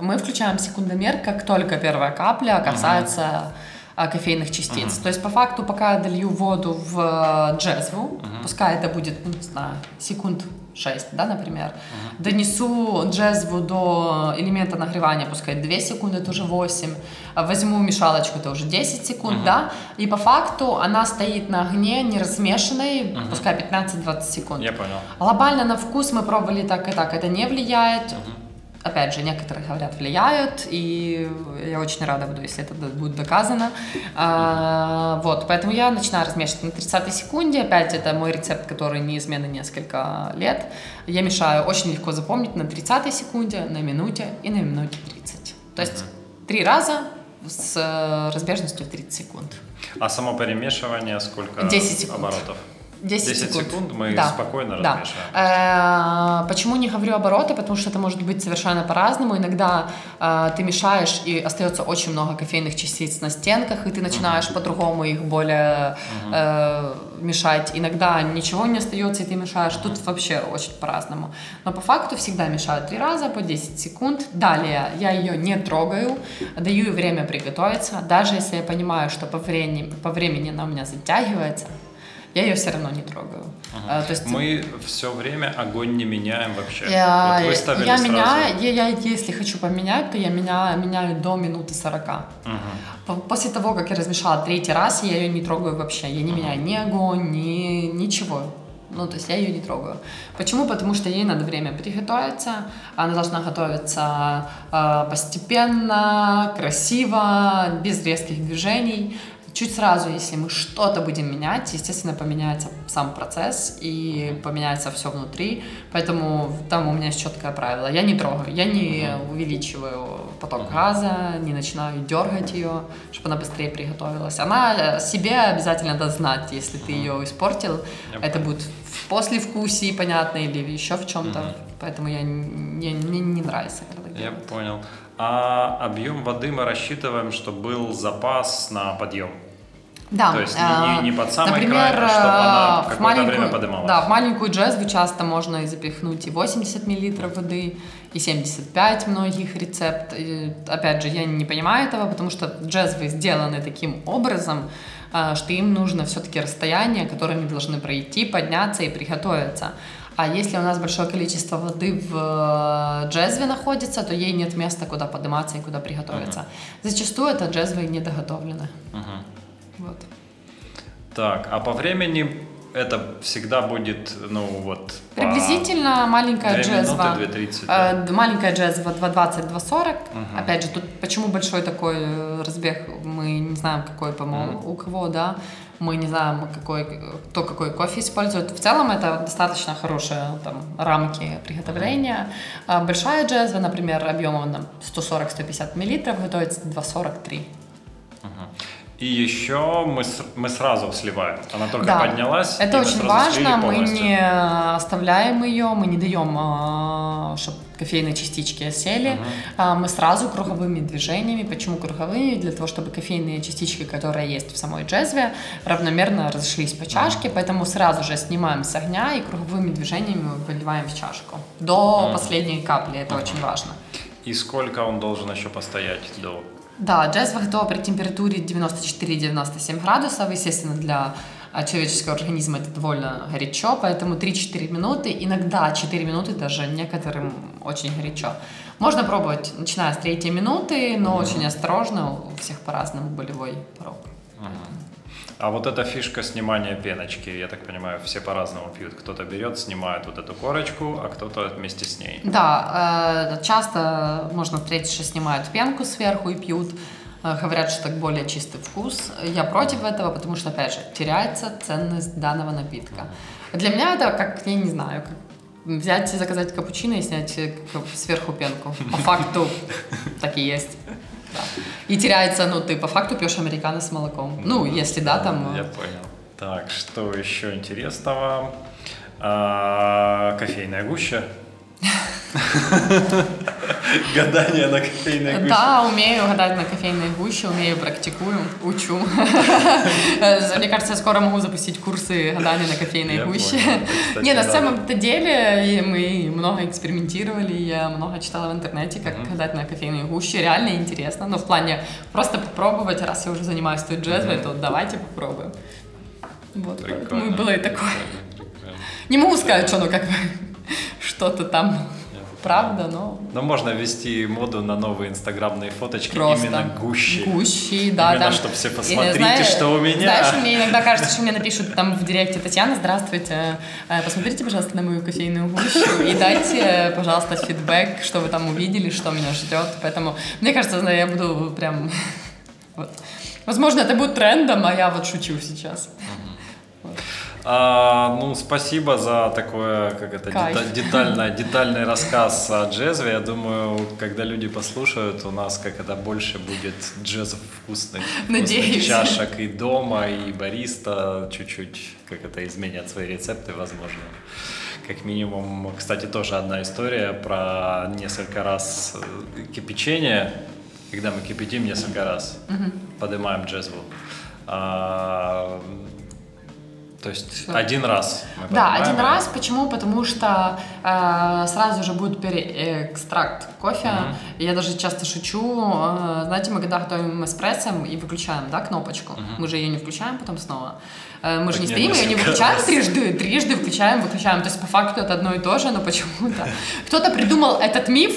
мы включаем секундомер, как только первая капля касается угу. кофейных частиц. Угу. То есть, по факту, пока я долью воду в э, джезву, угу. пускай это будет, ну, не знаю, секунд 6, да, например, uh-huh. донесу джезву до элемента нагревания, пускай 2 секунды, это уже 8, возьму мешалочку, это уже 10 секунд, uh-huh. да, и по факту она стоит на огне не размешанной, uh-huh. пускай 15-20 секунд. Я понял. Глобально на вкус мы пробовали так и так, это не влияет. Uh-huh опять же, некоторые говорят, влияют, и я очень рада буду, если это будет доказано. А, вот, поэтому я начинаю размешивать на 30 секунде, опять это мой рецепт, который неизменный несколько лет. Я мешаю, очень легко запомнить, на 30 секунде, на минуте и на минуте 30. То есть три раза с разбежностью в 30 секунд. А само перемешивание сколько 10 секунд. оборотов? 10, 10 секунд. секунд мы да. спокойно да. размешиваем. Э, почему не говорю обороты? Потому что это может быть совершенно по-разному. Иногда э, ты мешаешь, и остается очень много кофейных частиц на стенках, и ты начинаешь uh-huh. по-другому их более uh-huh. мешать. Иногда ничего не остается, и ты мешаешь. Тут вообще очень по-разному. Но по факту всегда мешаю три раза по 10 секунд. Далее я ее не трогаю, даю ей время приготовиться. Даже если я понимаю, что по времени, по времени она у меня затягивается, я ее все равно не трогаю. Ага. А, то есть мы все время огонь не меняем вообще. Я, вот вы я сразу. меняю, я, я если хочу поменять, то я меняю, меняю до минуты 40. Угу. После того, как я размешала третий раз, я ее не трогаю вообще. Я не угу. меняю ни огонь, ни ничего. Ну, то есть я ее не трогаю. Почему? Потому что ей надо время приготовиться. Она должна готовиться э, постепенно, красиво, без резких движений. Чуть сразу, если мы что-то будем менять, естественно, поменяется сам процесс и поменяется все внутри. Поэтому там у меня есть четкое правило. Я не трогаю, я не увеличиваю поток газа, не начинаю дергать ее, чтобы она быстрее приготовилась. Она себе обязательно даст знать, если ты ее испортил. Это будет в послевкусии, понятно, или еще в чем-то. Поэтому я не, не, не нравится, когда Я понял. А объем воды мы рассчитываем, что был запас на подъем. Да. То есть не, не, не под самый Например, край, а чтобы она в какое-то время поднималась. Да, в маленькую джезву часто можно и запихнуть и 80 мл воды, и 75 многих рецепт. И, опять же, я не понимаю этого, потому что джезвы сделаны таким образом, а, что им нужно все-таки расстояние, которое они должны пройти, подняться и приготовиться. А если у нас большое количество воды в э, джезве находится, то ей нет места, куда подниматься и куда приготовиться. Uh-huh. Зачастую это джезвы недоготовлены. Uh-huh. Вот. Так, а по времени это всегда будет, ну вот... Приблизительно маленькая 2 джезва. Минуты, 2.30, да? Э, маленькая джезва 2.20-2.40. Угу. Опять же, тут почему большой такой э, разбег, мы не знаем, какой, по-моему, угу. у кого, да. Мы не знаем, какой, кто какой кофе использует. В целом это достаточно хорошие там, рамки приготовления. А большая джезва, например, объемом 140-150 мл, готовится 2.43. И еще мы, мы сразу сливаем. Она только да. поднялась. Это очень важно. Мы не оставляем ее, мы не даем, а, чтобы кофейные частички сели. Uh-huh. Мы сразу круговыми движениями. Почему круговыми? Для того, чтобы кофейные частички, которые есть в самой джезве, равномерно разошлись по чашке. Uh-huh. Поэтому сразу же снимаем с огня и круговыми движениями выливаем в чашку. До uh-huh. последней капли. Это uh-huh. очень важно. И сколько он должен еще постоять до да, джезва готова при температуре 94-97 градусов. Естественно, для человеческого организма это довольно горячо, поэтому 3-4 минуты, иногда 4 минуты даже некоторым очень горячо. Можно пробовать, начиная с третьей минуты, но mm-hmm. очень осторожно, у всех по-разному болевой порог. Mm-hmm. А вот эта фишка снимания пеночки, я так понимаю, все по-разному пьют. Кто-то берет, снимает вот эту корочку, а кто-то вместе с ней. Да, э, часто можно встретить, что снимают пенку сверху и пьют. Э, говорят, что так более чистый вкус. Я против этого, потому что, опять же, теряется ценность данного напитка. Для меня это как, я не знаю, как взять и заказать капучино и снять э, сверху пенку. По факту так и есть. Да. И теряется, ну, ты по факту пьешь американо с молоком. Ну, если да, там... Я э, понял. Так, что еще интересного? А, кофейная гуща. Гадание на кофейной гуще. Да, умею гадать на кофейной гуще, умею, практикую, учу. Мне кажется, я скоро могу запустить курсы гадания на кофейной гуще. Не, на самом-то деле мы много экспериментировали, я много читала в интернете, как гадать на кофейной гуще. Реально интересно, но в плане просто попробовать, раз я уже занимаюсь той джезвой, то давайте попробуем. Вот, поэтому было и такое. Не могу сказать, что ну как бы что-то там правда, но... Но можно ввести моду на новые инстаграмные фоточки Просто. именно гущи. Гущи, да. Именно, там, чтобы все посмотрите, знаешь, что у меня. Знаешь, мне иногда кажется, что мне напишут там в директе Татьяна, здравствуйте, э, посмотрите, пожалуйста, на мою кофейную гущу и дайте, пожалуйста, фидбэк, что вы там увидели, что меня ждет. Поэтому, мне кажется, я буду прям... Вот. Возможно, это будет трендом, а я вот шучу сейчас. А, ну, спасибо за такое, как это, Кайф. детальный, детальный рассказ о джезве. Я думаю, когда люди послушают, у нас как это больше будет джезов вкусных, вкусных чашек и дома, и бариста чуть-чуть, как это, изменят свои рецепты, возможно. Как минимум, кстати, тоже одна история про несколько раз э, кипячение, когда мы кипятим несколько раз, угу. поднимаем джезву. А, то есть Что? один раз. да, один раз. Почему? Потому что э, сразу же будет переэкстракт кофе. Угу. Я даже часто шучу. Э, знаете, мы когда готовим эспрессо и выключаем, да, кнопочку, угу. мы же ее не включаем потом снова. Э, мы так же не стоим, ее не выключаем раз. трижды, трижды включаем, выключаем. То есть по факту это одно и то же, но почему-то кто-то придумал этот миф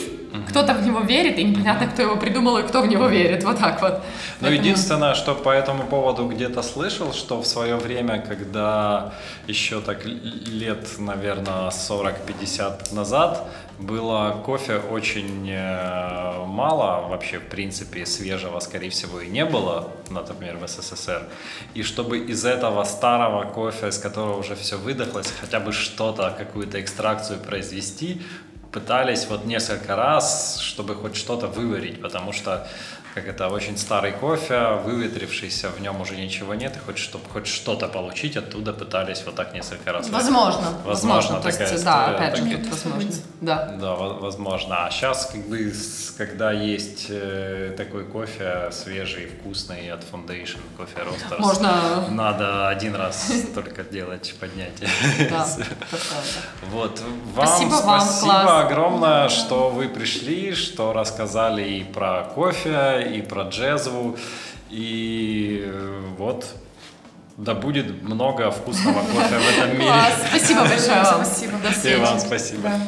кто-то в него верит, и непонятно, кто его придумал и кто в него верит. Вот так вот. Ну, единственное, что по этому поводу где-то слышал, что в свое время, когда еще так лет, наверное, 40-50 назад, было кофе очень э, мало, вообще, в принципе, свежего, скорее всего, и не было, например, в СССР. И чтобы из этого старого кофе, из которого уже все выдохлось, хотя бы что-то, какую-то экстракцию произвести, пытались вот несколько раз, чтобы хоть что-то выварить, потому что как это очень старый кофе, выветрившийся, в нем уже ничего нет, и хоть чтобы хоть что-то получить, оттуда пытались вот так несколько раз. Возможно, возможно, возможно такая есть, история. Да, опять же, тут возможно. Да. да, возможно. А сейчас, как бы, когда есть э, такой кофе свежий, вкусный от Foundation кофе Roasters, можно... надо один раз только делать поднятие. Вот, вам спасибо огромное, что вы пришли, что рассказали и про кофе, и про джезву. И вот Да будет много вкусного кофе в этом мире. Класс, спасибо большое вам. Спасибо. До И встречи. вам спасибо. Да.